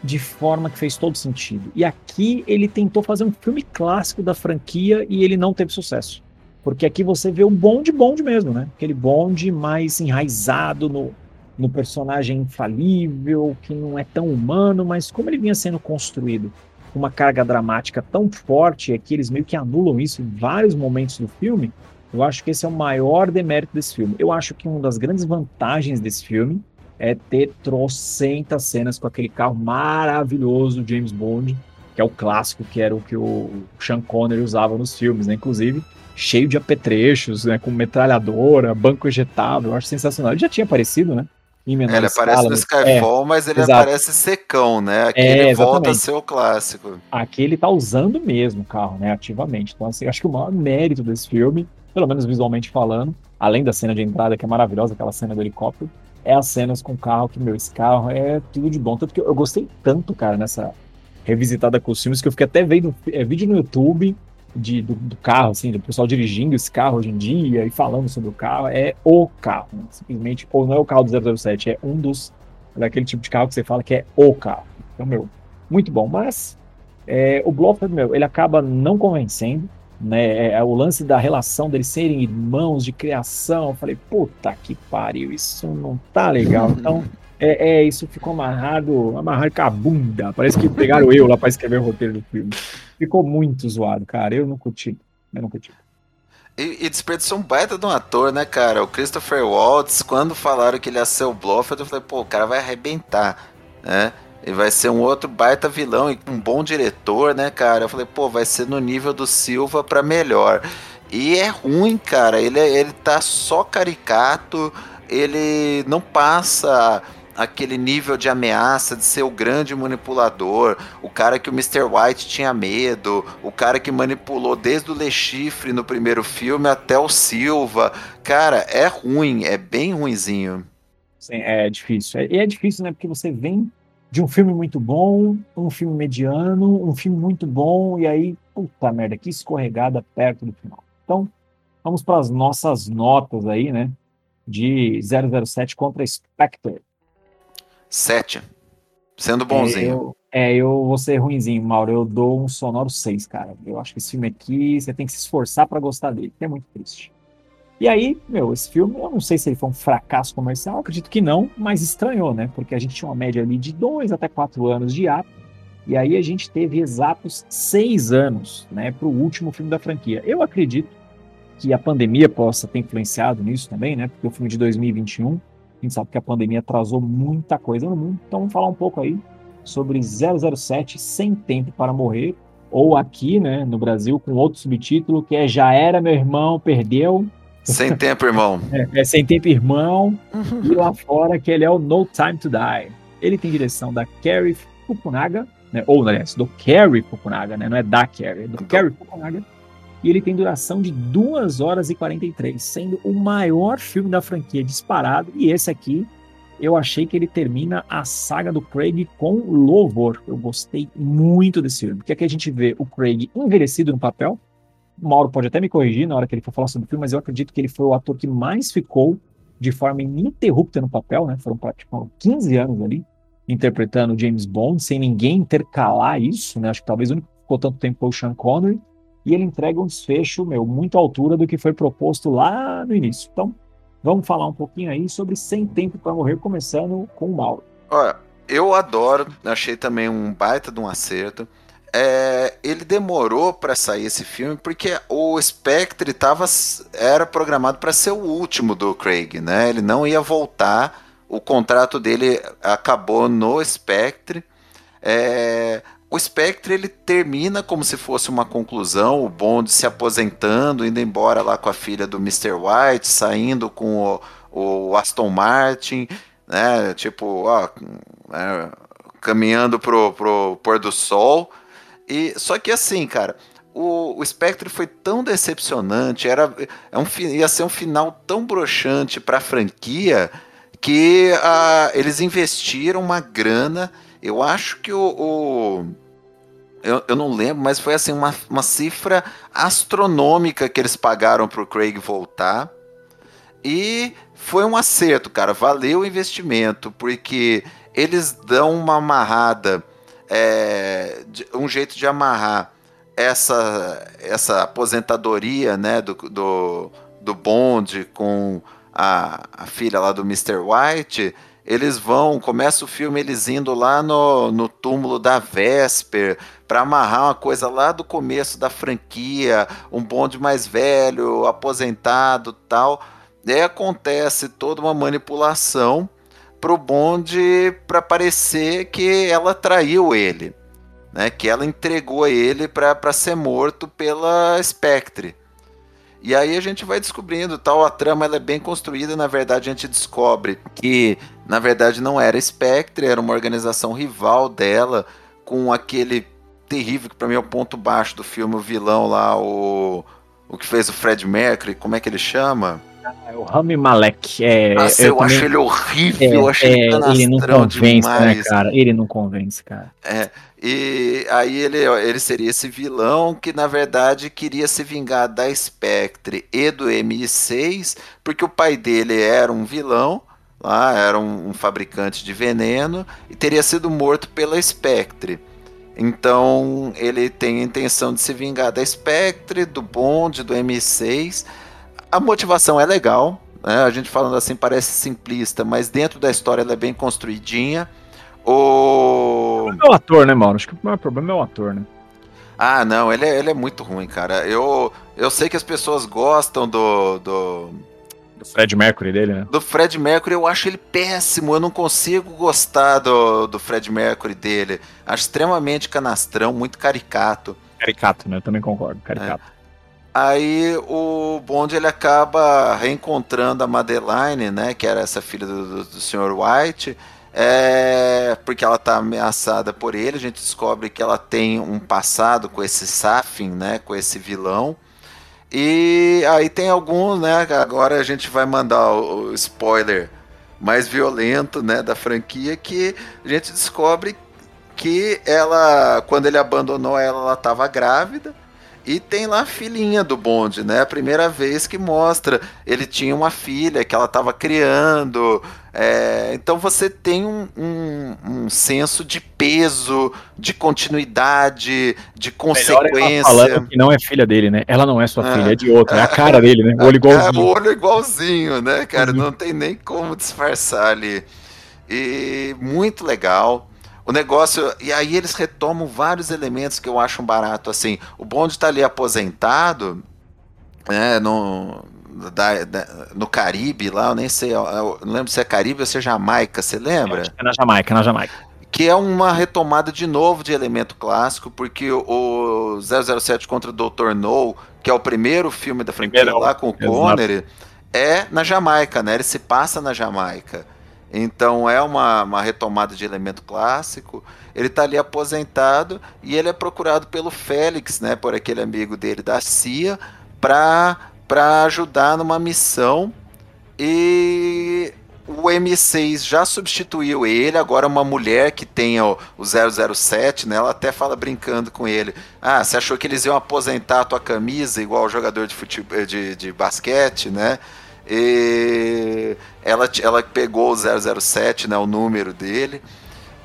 de forma que fez todo sentido. E aqui ele tentou fazer um filme clássico da franquia e ele não teve sucesso. Porque aqui você vê um bonde bonde mesmo, né? Aquele bonde mais enraizado no, no personagem infalível, que não é tão humano, mas como ele vinha sendo construído com uma carga dramática tão forte, é que eles meio que anulam isso em vários momentos do filme, Eu acho que esse é o maior demérito desse filme. Eu acho que uma das grandes vantagens desse filme é ter trocentas cenas com aquele carro maravilhoso do James Bond, que é o clássico, que era o que o Sean Connery usava nos filmes, né? Inclusive, cheio de apetrechos, né? Com metralhadora, banco ejetável, eu acho sensacional. Ele já tinha aparecido, né? Em menor ele escala, aparece no Skyfall, é, mas ele exato. aparece secão, né? Aqui é, ele volta a ser o clássico. Aqui ele tá usando mesmo o carro, né? Ativamente. Então, assim, acho que o maior mérito desse filme, pelo menos visualmente falando, além da cena de entrada, que é maravilhosa, aquela cena do helicóptero, é as cenas com o carro, que, meu, esse carro é tudo de bom. Tanto que eu, gostei tanto, cara, nessa revisitada com os filmes, que eu fiquei até vendo é, vídeo no YouTube de, do, do, carro, assim, do pessoal dirigindo esse carro hoje em dia e falando sobre o carro, é o carro, né? simplesmente, ou não é o carro do 007, é um dos, daquele tipo de carro que você fala que é o carro. Então, meu, muito bom, mas é, o Blofeld, meu, ele acaba não convencendo, né, é, é, o lance da relação deles serem irmãos de criação, eu falei, puta que pariu, isso não tá legal, (laughs) então... É, é, isso ficou amarrado, amarrado com a bunda. Parece que pegaram eu lá para escrever o roteiro do filme. Ficou muito zoado, cara. Eu não curti. Eu não curti. E, e desperdiçou um baita de um ator, né, cara? O Christopher Waltz, quando falaram que ele ia ser o Blofeld, eu falei, pô, o cara vai arrebentar, né? E vai ser um outro baita vilão e um bom diretor, né, cara? Eu falei, pô, vai ser no nível do Silva para melhor. E é ruim, cara. Ele, é, ele tá só caricato, ele não passa aquele nível de ameaça de ser o grande manipulador, o cara que o Mr. White tinha medo, o cara que manipulou desde o Le Chiffre no primeiro filme até o Silva. Cara, é ruim, é bem ruinzinho. Sim, é difícil. E é difícil, né? Porque você vem de um filme muito bom, um filme mediano, um filme muito bom, e aí, puta merda, que escorregada perto do final. Então, vamos para as nossas notas aí, né? De 007 contra Spectre. 7. Sendo bonzinho. É eu, é, eu vou ser ruinzinho, Mauro. Eu dou um sonoro 6, cara. Eu acho que esse filme aqui, você tem que se esforçar para gostar dele, que é muito triste. E aí, meu, esse filme, eu não sei se ele foi um fracasso comercial, acredito que não, mas estranhou, né? Porque a gente tinha uma média ali de 2 até 4 anos de ato, e aí a gente teve exatos 6 anos, né, para o último filme da franquia. Eu acredito que a pandemia possa ter influenciado nisso também, né? Porque o filme de 2021 a gente sabe que a pandemia atrasou muita coisa no mundo, então vamos falar um pouco aí sobre 007 Sem Tempo para Morrer, ou aqui, né, no Brasil, com outro subtítulo que é Já Era Meu Irmão, Perdeu. Sem Tempo, Irmão. (laughs) é, é Sem Tempo, Irmão. e lá fora que ele é o No Time to Die. Ele tem direção da Carrie Fukunaga, né, ou, aliás, do Carrie Fukunaga, né, não é da Carrie, é do Carrie Fukunaga e ele tem duração de 2 horas e 43, sendo o maior filme da franquia disparado. E esse aqui, eu achei que ele termina a saga do Craig com louvor. Eu gostei muito desse filme, porque aqui a gente vê o Craig envelhecido no papel. Mauro pode até me corrigir na hora que ele for falar sobre o filme, mas eu acredito que ele foi o ator que mais ficou de forma ininterrupta no papel, né? Foram tipo, 15 anos ali interpretando James Bond, sem ninguém intercalar isso, né? Acho que talvez o único que ficou tanto tempo foi o Sean Connery e ele entrega um desfecho, meu, muito à altura do que foi proposto lá no início. Então, vamos falar um pouquinho aí sobre Sem Tempo para Morrer, começando com o Mauro. Olha, eu adoro, achei também um baita de um acerto. É, ele demorou para sair esse filme porque o Spectre tava, era programado para ser o último do Craig, né? Ele não ia voltar, o contrato dele acabou no Spectre. É, o Spectre ele termina como se fosse uma conclusão, o Bond se aposentando, indo embora lá com a filha do Mr. White, saindo com o, o Aston Martin, né? Tipo, ó, é, caminhando pro, pro pôr do sol. E só que assim, cara, o, o Spectre foi tão decepcionante, era é um, ia ser um final tão broxante para a franquia que eles investiram uma grana eu acho que o. o eu, eu não lembro, mas foi assim uma, uma cifra astronômica que eles pagaram para o Craig voltar. E foi um acerto, cara. Valeu o investimento, porque eles dão uma amarrada, é, um jeito de amarrar essa, essa aposentadoria né, do, do, do Bond com a, a filha lá do Mr. White eles vão, começa o filme eles indo lá no, no túmulo da Vesper para amarrar uma coisa lá do começo da franquia, um bonde mais velho, aposentado, tal. E aí acontece toda uma manipulação pro bonde para parecer que ela traiu ele, né? Que ela entregou ele para ser morto pela Spectre. E aí a gente vai descobrindo, tal, a trama ela é bem construída, na verdade a gente descobre que na verdade não era Spectre, era uma organização rival dela com aquele terrível que para mim é o ponto baixo do filme, o vilão lá, o o que fez o Fred Mercury, como é que ele chama? É o Rami Malek. É, Nossa, eu, eu também, acho ele horrível, é, eu acho ele é, Ele não convence, né, demais. né, cara? Ele não convence, cara. É, e aí ele, ele seria esse vilão que, na verdade, queria se vingar da Spectre e do MI6, porque o pai dele era um vilão, lá era um, um fabricante de veneno, e teria sido morto pela Spectre. Então ele tem a intenção de se vingar da Spectre, do Bond, do M6. A motivação é legal, né? a gente falando assim parece simplista, mas dentro da história ela é bem construidinha. O... É o ator, né, Mauro? Acho que o maior problema é o ator, né? Ah, não, ele é, ele é muito ruim, cara. Eu, eu sei que as pessoas gostam do, do do Fred Mercury dele, né? Do Fred Mercury eu acho ele péssimo. Eu não consigo gostar do, do Fred Mercury dele. Acho extremamente canastrão, muito caricato. Caricato, né? Eu também concordo, caricato. É. Aí o Bond ele acaba reencontrando a Madeline, né? Que era essa filha do, do, do Sr. White. É, porque ela está ameaçada por ele. A gente descobre que ela tem um passado com esse Safin, né? Com esse vilão. E aí tem alguns, né? Agora a gente vai mandar o, spoiler mais violento, né, da franquia que a gente descobre que ela, quando ele abandonou ela, ela estava grávida. E tem lá a filhinha do bonde, né? A primeira vez que mostra. Ele tinha uma filha que ela estava criando. É, então você tem um, um, um, senso de peso, de continuidade, de consequência. falando que não é filha dele, né? Ela não é sua é. filha, é de outra. É a cara dele, né? O olho igualzinho. (laughs) É, o olho igualzinho, né, cara? Uhum. Não tem nem como disfarçar ali. E muito legal. O negócio. E aí eles retomam vários elementos que eu acho barato. Assim, o Bond está ali aposentado, né, no, da, da, no Caribe lá, eu nem sei, eu não lembro se é Caribe ou se é Jamaica, você lembra? É na Jamaica, na Jamaica. Que é uma retomada de novo de elemento clássico, porque o 007 contra o Dr. No, que é o primeiro filme da franquia lá com o Connery, é na Jamaica, né? Ele se passa na Jamaica. Então é uma, uma retomada de elemento clássico. Ele está ali aposentado e ele é procurado pelo Félix, né, por aquele amigo dele da CIA, para ajudar numa missão. E o M6 já substituiu ele, agora uma mulher que tem o, o 007, né? Ela até fala brincando com ele. Ah, você achou que eles iam aposentar a tua camisa igual o jogador de, futebol, de, de basquete, né? E ela, ela pegou o 007, né, o número dele,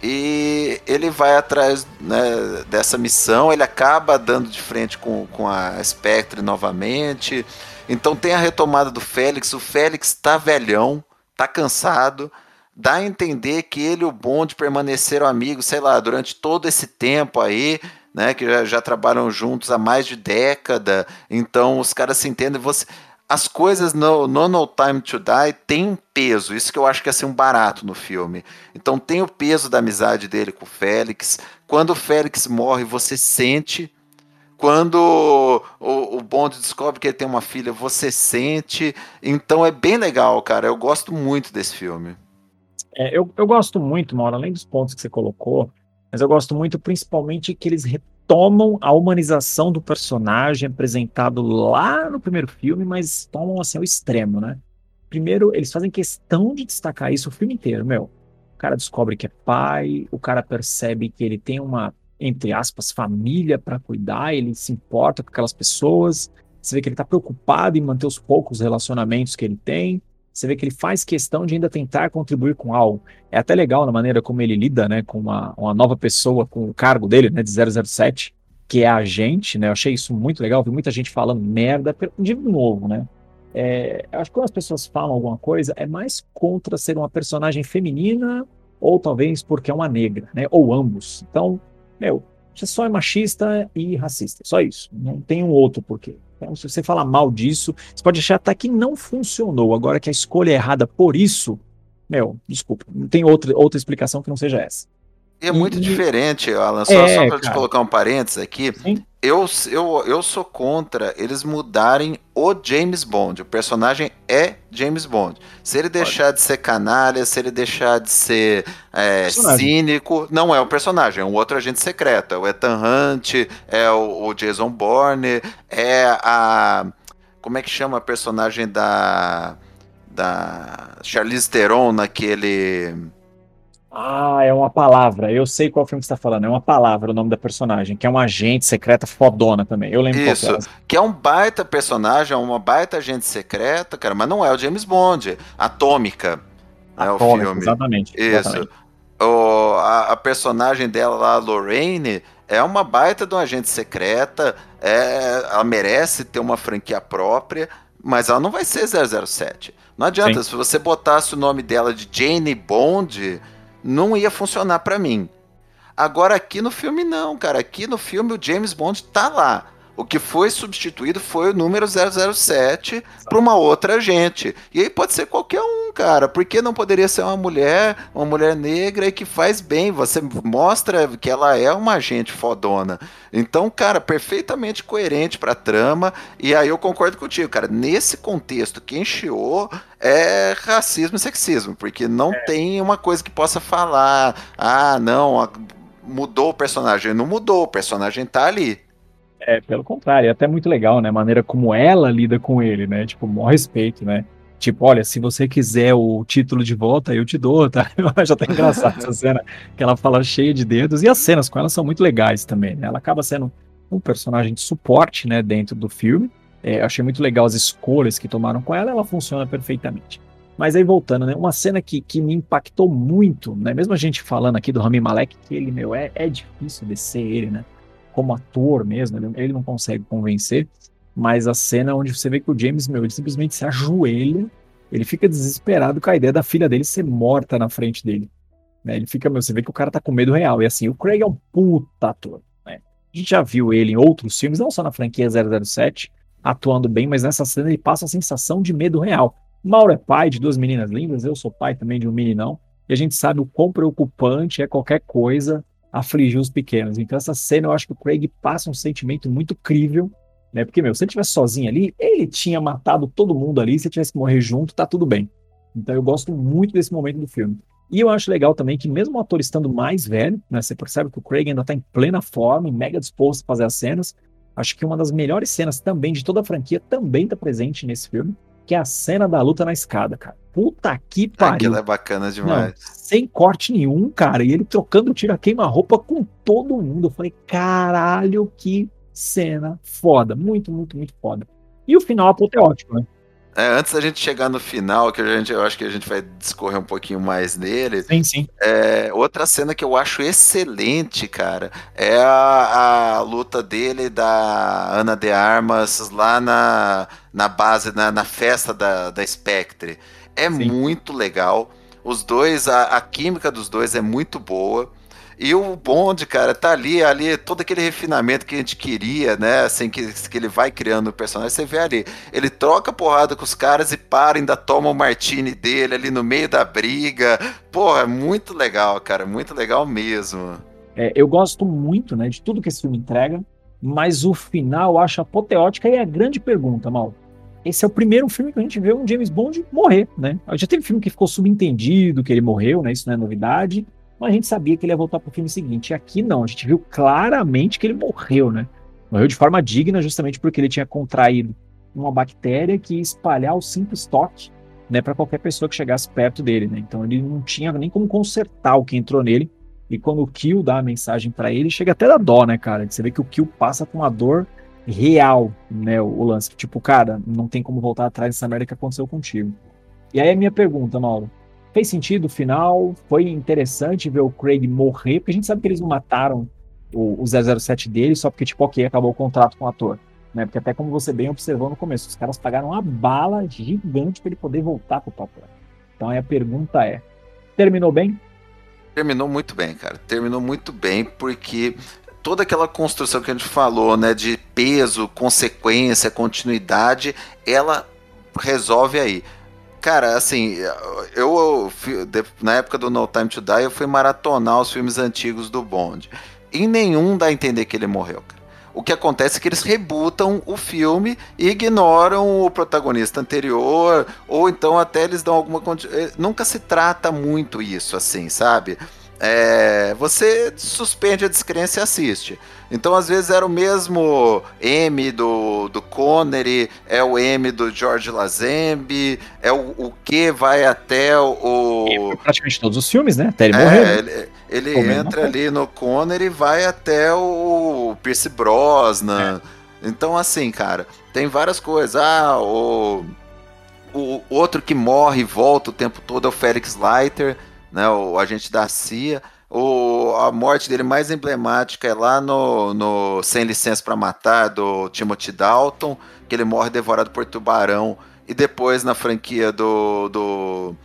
e ele vai atrás né, dessa missão, ele acaba dando de frente com, com a Spectre novamente. Então tem a retomada do Félix, o Félix está velhão, tá cansado, dá a entender que ele e o Bond permaneceram amigos, sei lá, durante todo esse tempo aí, né, que já, já trabalham juntos há mais de década, então os caras se entendem, você as coisas no, no No Time to Die tem um peso, isso que eu acho que é assim, um barato no filme. Então tem o peso da amizade dele com o Félix. Quando o Félix morre, você sente. Quando o, o Bond descobre que ele tem uma filha, você sente. Então é bem legal, cara. Eu gosto muito desse filme. É, eu, eu gosto muito, Mauro, além dos pontos que você colocou, mas eu gosto muito principalmente que eles tomam a humanização do personagem apresentado lá no primeiro filme, mas tomam assim ao extremo, né? Primeiro, eles fazem questão de destacar isso o filme inteiro, meu. O cara descobre que é pai, o cara percebe que ele tem uma, entre aspas, família para cuidar, ele se importa com aquelas pessoas. Você vê que ele tá preocupado em manter os poucos relacionamentos que ele tem. Você vê que ele faz questão de ainda tentar contribuir com algo. É até legal na maneira como ele lida, né, com uma, uma nova pessoa, com o cargo dele, né, de 007, que é agente, né, eu achei isso muito legal, vi muita gente falando merda, de novo, né, é, acho que quando as pessoas falam alguma coisa, é mais contra ser uma personagem feminina ou talvez porque é uma negra, né? Ou ambos. Então, meu, você só é machista e racista, só isso. Não tem um outro porquê. Então, se você falar mal disso, você pode achar até que não funcionou. Agora que a escolha é errada por isso, meu, desculpa, não tem outra, outra explicação que não seja essa. E é muito e, diferente, Alan, só, é, só para te colocar um parênteses aqui. Eu, eu, eu sou contra eles mudarem o James Bond. O personagem é James Bond. Se ele deixar Pode. de ser canalha, se ele deixar de ser é, cínico, não é o personagem, é um outro agente secreto. É o Ethan Hunt, é o, o Jason Bourne, é a. Como é que chama a personagem da. Da Charlize Theron naquele. Ah, é uma palavra. Eu sei qual filme que você está falando. É uma palavra o nome da personagem, que é uma agente secreta fodona também. Eu lembro Isso, qual que, é. que é um baita personagem, é uma baita agente secreta, cara, mas não é o James Bond. Atômica. É o filme. Exatamente. Isso. Exatamente. O, a, a, personagem dela lá, Lorraine, é uma baita de uma agente secreta. É, ela merece ter uma franquia própria, mas ela não vai ser 007. Não adianta, Sim. se você botasse o nome dela de Jane Bond não ia funcionar para mim. Agora aqui no filme não, cara. Aqui no filme o James Bond tá lá. O que foi substituído foi o número 007 para uma outra agente. E aí pode ser qualquer um, cara. Por que não poderia ser uma mulher, uma mulher negra e que faz bem? Você mostra que ela é uma agente fodona. Então, cara, perfeitamente coerente pra trama. E aí eu concordo contigo, cara. Nesse contexto, quem chiou é racismo e sexismo. Porque não é. tem uma coisa que possa falar. Ah, não, mudou o personagem. Não mudou, o personagem tá ali. É, pelo contrário, é até muito legal, né? A maneira como ela lida com ele, né? Tipo, maior respeito, né? Tipo, olha, se você quiser o título de volta, eu te dou, (laughs) tá? Já tá engraçado essa cena, que ela fala cheia de dedos. E as cenas com ela são muito legais também, né? Ela acaba sendo um personagem de suporte, né, dentro do filme. É, achei muito legal as escolhas que tomaram com ela, ela funciona perfeitamente. Mas aí voltando, né, uma cena que, que me impactou muito, né, mesmo a gente falando aqui do Rami Malek, que ele, meu, é, é difícil descer ele, né, como ator mesmo, ele, ele não consegue convencer, mas a cena onde você vê que o James, meu, ele simplesmente se ajoelha, ele fica desesperado com a ideia da filha dele ser morta na frente dele. Né? Ele fica, meu, você vê que o cara tá com medo real. E assim, o Craig é um puta ator. Né? A gente já viu ele em outros filmes, não só na franquia 007, atuando bem, mas nessa cena ele passa a sensação de medo real. Mauro é pai de duas meninas lindas, eu sou pai também de um meninão, e a gente sabe o quão preocupante é qualquer coisa afligir os pequenos. Então, essa cena eu acho que o Craig passa um sentimento muito crível, né? Porque, meu, se ele estivesse sozinho ali, ele tinha matado todo mundo ali, se ele tivesse que morrer junto, tá tudo bem. Então, eu gosto muito desse momento do filme. E eu acho legal também que, mesmo o ator estando mais velho, né, você percebe que o Craig ainda está em plena forma, mega disposto a fazer as cenas. Acho que uma das melhores cenas também de toda a franquia também está presente nesse filme, que é a cena da luta na escada, cara. Puta que pariu. Aquilo é bacana demais. Não, sem corte nenhum, cara. E ele trocando tiro a queima-roupa com todo mundo. Eu falei, caralho, que cena foda. Muito, muito, muito foda. E o final apoteótico, né? É, antes da gente chegar no final, que a gente, eu acho que a gente vai discorrer um pouquinho mais nele. Sim, sim. É, outra cena que eu acho excelente, cara, é a, a luta dele da Ana de Armas lá na, na base, na, na festa da, da Spectre. É sim. muito legal. Os dois, a, a química dos dois é muito boa. E o Bond, cara, tá ali, ali, todo aquele refinamento que a gente queria, né? Assim, que, que ele vai criando o personagem, você vê ali. Ele troca porrada com os caras e para, ainda toma o martini dele ali no meio da briga. Porra, é muito legal, cara, muito legal mesmo. É, eu gosto muito, né, de tudo que esse filme entrega, mas o final eu acho apoteótica e é a grande pergunta, Mal. Esse é o primeiro filme que a gente vê um James Bond morrer, né? Já teve filme que ficou subentendido que ele morreu, né? Isso não é novidade mas a gente sabia que ele ia voltar pro filme seguinte. E aqui não, a gente viu claramente que ele morreu, né? Morreu de forma digna, justamente porque ele tinha contraído uma bactéria que ia espalhar o simples toque, né, para qualquer pessoa que chegasse perto dele, né? Então ele não tinha nem como consertar o que entrou nele. E quando o Kill dá a mensagem para ele, chega até da dó, né, cara? Você vê que o Kill passa com uma dor real, né, o, lance. Tipo, cara, não tem como voltar atrás dessa merda que aconteceu contigo. E aí a minha pergunta, Mauro, Fez sentido o final, foi interessante ver o Craig morrer, porque a gente sabe que eles não mataram o, o 007 dele só porque, tipo, ok, acabou o contrato com o ator. Né? Porque até como você bem observou no começo, os caras pagaram uma bala gigante para ele poder voltar pro papel. Então aí a pergunta é: terminou bem? Terminou muito bem, cara. Terminou muito bem porque toda aquela construção que a gente falou, né, de peso, consequência, continuidade, ela resolve aí. Cara, assim, eu, eu, na época do No Time to Die, eu fui maratonar os filmes antigos do Bond. Em nenhum dá a entender que ele morreu, cara. O que acontece é que eles rebutam o filme e ignoram o protagonista anterior, ou então até eles dão alguma. Eh, nunca se trata muito isso, assim, sabe? É, você suspende a descrença e assiste. Então, às vezes, era o mesmo M do, do Connery, é o M do George Lazenby, é o, o que vai até o. E praticamente todos os filmes, né? Até ele é, morrer. Ele, ele entra ali no Connery e vai até o Pierce Brosnan. É. Então, assim, cara, tem várias coisas. Ah, o, o outro que morre e volta o tempo todo é o Felix Leiter né, o agente da CIA. O, a morte dele mais emblemática é lá no, no Sem Licença para Matar, do Timothy Dalton, que ele morre devorado por tubarão. E depois na franquia do, do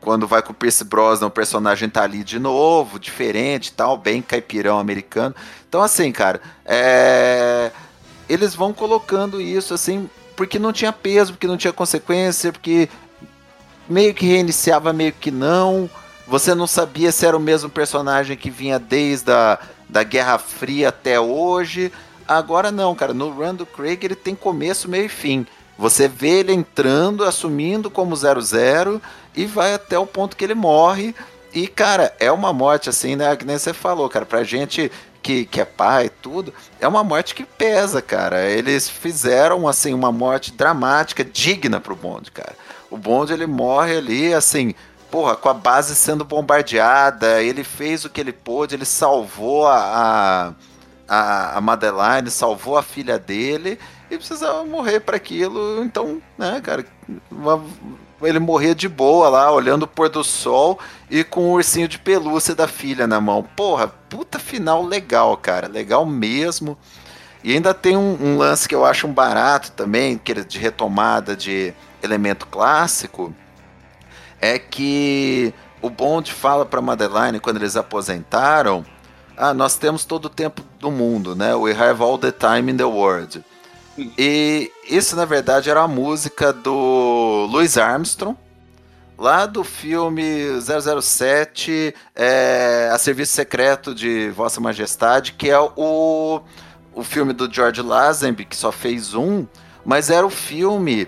quando vai com o Pierce Brosnan, o personagem tá ali de novo, diferente tal, bem caipirão americano. Então, assim, cara, é... eles vão colocando isso, assim, porque não tinha peso, porque não tinha consequência, porque meio que reiniciava, meio que não. Você não sabia se era o mesmo personagem que vinha desde a da Guerra Fria até hoje. Agora não, cara. No Run do Craig ele tem começo, meio e fim. Você vê ele entrando, assumindo como 00 e vai até o ponto que ele morre. E, cara, é uma morte assim, né? Que nem você falou, cara. Pra gente que, que é pai e tudo, é uma morte que pesa, cara. Eles fizeram, assim, uma morte dramática, digna pro Bond, cara. O Bond, ele morre ali, assim, porra, com a base sendo bombardeada, ele fez o que ele pôde, ele salvou a, a, a Madeline, salvou a filha dele e precisava morrer para aquilo. Então, né, cara, ele morria de boa lá, olhando o pôr do sol e com o ursinho de pelúcia da filha na mão. Porra, puta final legal, cara, legal mesmo. E ainda tem um, um lance que eu acho um barato também, que de retomada de elemento clássico, é que o Bond fala para Madeline quando eles aposentaram, ah, nós temos todo o tempo do mundo, né? We have all the time in the world. E isso na verdade era a música do Louis Armstrong, lá do filme 007, é, A Serviço Secreto de Vossa Majestade, que é o, o filme do George Lazenby, que só fez um, mas era o filme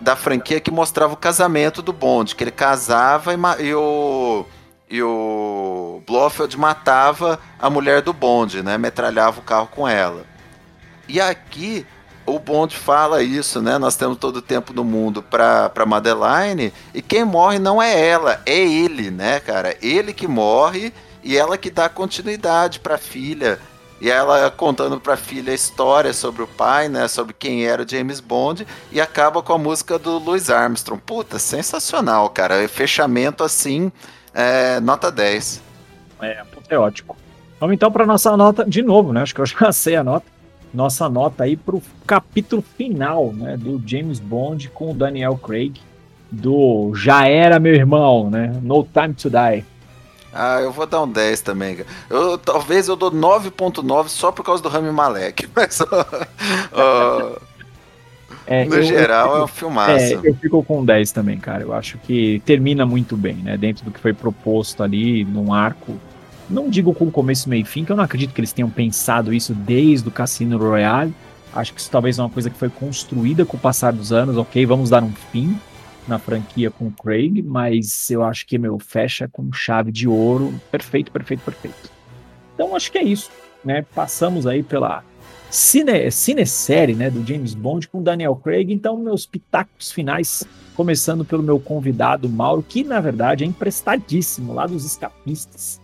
da franquia que mostrava o casamento do Bond, que ele casava e, e o e o Blofeld matava a mulher do Bond, né? Metralhava o carro com ela. E aqui o Bond fala isso, né? Nós temos todo o tempo do mundo para Madeline e quem morre não é ela, é ele, né, cara? Ele que morre e ela que dá continuidade para a filha. E ela contando pra filha a história sobre o pai, né? Sobre quem era o James Bond. E acaba com a música do Louis Armstrong. Puta, sensacional, cara. Fechamento assim, é, nota 10. É, apoteótico. Vamos então para nossa nota de novo, né? Acho que eu já sei a nota. Nossa nota aí pro capítulo final, né? Do James Bond com o Daniel Craig. Do Já Era Meu Irmão, né? No Time to Die. Ah, eu vou dar um 10 também. Eu, talvez eu dou 9.9 só por causa do Rami Malek. (laughs) Mas, é, no eu, geral, eu, é um filmaço. É, eu fico com 10 também, cara. Eu acho que termina muito bem, né? Dentro do que foi proposto ali, num arco. Não digo com começo, meio e fim, que eu não acredito que eles tenham pensado isso desde o Cassino Royale. Acho que isso talvez é uma coisa que foi construída com o passar dos anos. Ok, vamos dar um fim na franquia com o Craig, mas eu acho que, meu, fecha com chave de ouro. Perfeito, perfeito, perfeito. Então acho que é isso, né? Passamos aí pela cine, cinesérie, né, do James Bond com Daniel Craig. Então, meus pitacos finais, começando pelo meu convidado Mauro, que na verdade é emprestadíssimo lá dos Escapistas,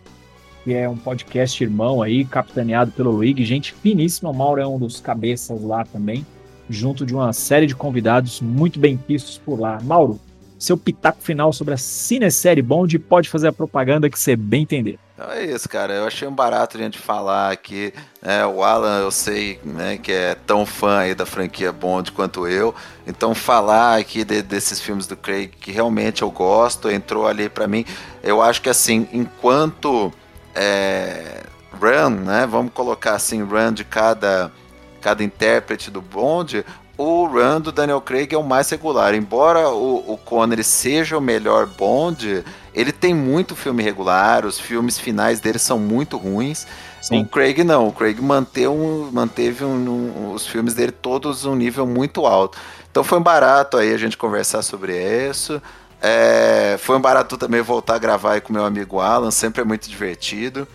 que é um podcast irmão aí, capitaneado pelo Luigi, gente finíssima. O Mauro é um dos cabeças lá também junto de uma série de convidados muito bem vistos por lá. Mauro, seu pitaco final sobre a cinesérie Bond, pode fazer a propaganda que você bem entender. Então é isso, cara. Eu achei um barato a gente falar aqui. Né? O Alan, eu sei né, que é tão fã aí da franquia Bond quanto eu. Então falar aqui de, desses filmes do Craig que realmente eu gosto, entrou ali para mim. Eu acho que assim, enquanto é, run, né? Vamos colocar assim, run de cada, cada intérprete do Bond, o run do Daniel Craig é o mais regular. Embora o, o Connery seja o melhor Bond, ele tem muito filme regular, os filmes finais dele são muito ruins. Sim. O Craig não, o Craig manteve, um, manteve um, um, os filmes dele todos um nível muito alto. Então foi um barato aí a gente conversar sobre isso. É, foi um barato também voltar a gravar aí com meu amigo Alan, sempre é muito divertido.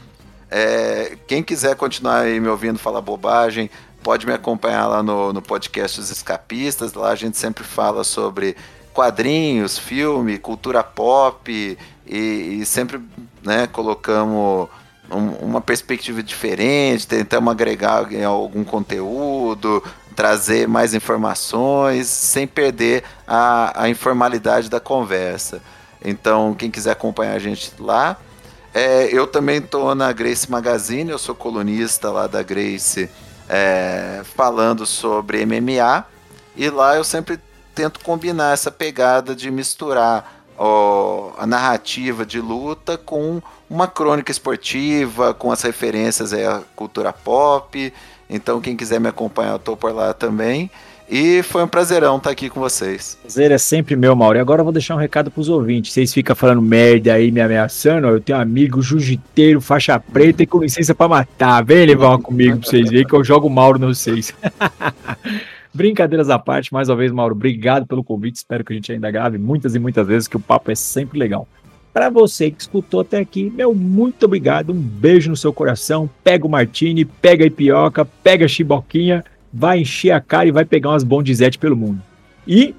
É, quem quiser continuar me ouvindo falar bobagem, pode me acompanhar lá no, no podcast Os Escapistas. Lá a gente sempre fala sobre quadrinhos, filme, cultura pop e, e sempre né, colocamos um, uma perspectiva diferente, tentamos agregar algum conteúdo, trazer mais informações, sem perder a, a informalidade da conversa. Então, quem quiser acompanhar a gente lá, é, eu também estou na Grace Magazine, eu sou colunista lá da Grace, é, falando sobre MMA, e lá eu sempre tento combinar essa pegada de misturar ó, a narrativa de luta com uma crônica esportiva, com as referências à cultura pop. Então, quem quiser me acompanhar, eu tô por lá também. E foi um prazerão estar aqui com vocês. Prazer é sempre meu, Mauro. E agora eu vou deixar um recado pros ouvintes. Vocês ficam falando merda aí, me ameaçando. Eu tenho um amigo jiu-jiteiro, faixa preta e com licença pra matar. Vem levar comigo pra vocês verem que eu jogo Mauro no vocês. (laughs) Brincadeiras à parte, mais uma vez, Mauro, obrigado pelo convite. Espero que a gente ainda grave muitas e muitas vezes, que o papo é sempre legal. Para você que escutou até aqui, meu muito obrigado. Um beijo no seu coração. Pega o Martini, pega a Ipioca, pega a Chiboquinha vai encher a cara e vai pegar umas bondizete pelo mundo. E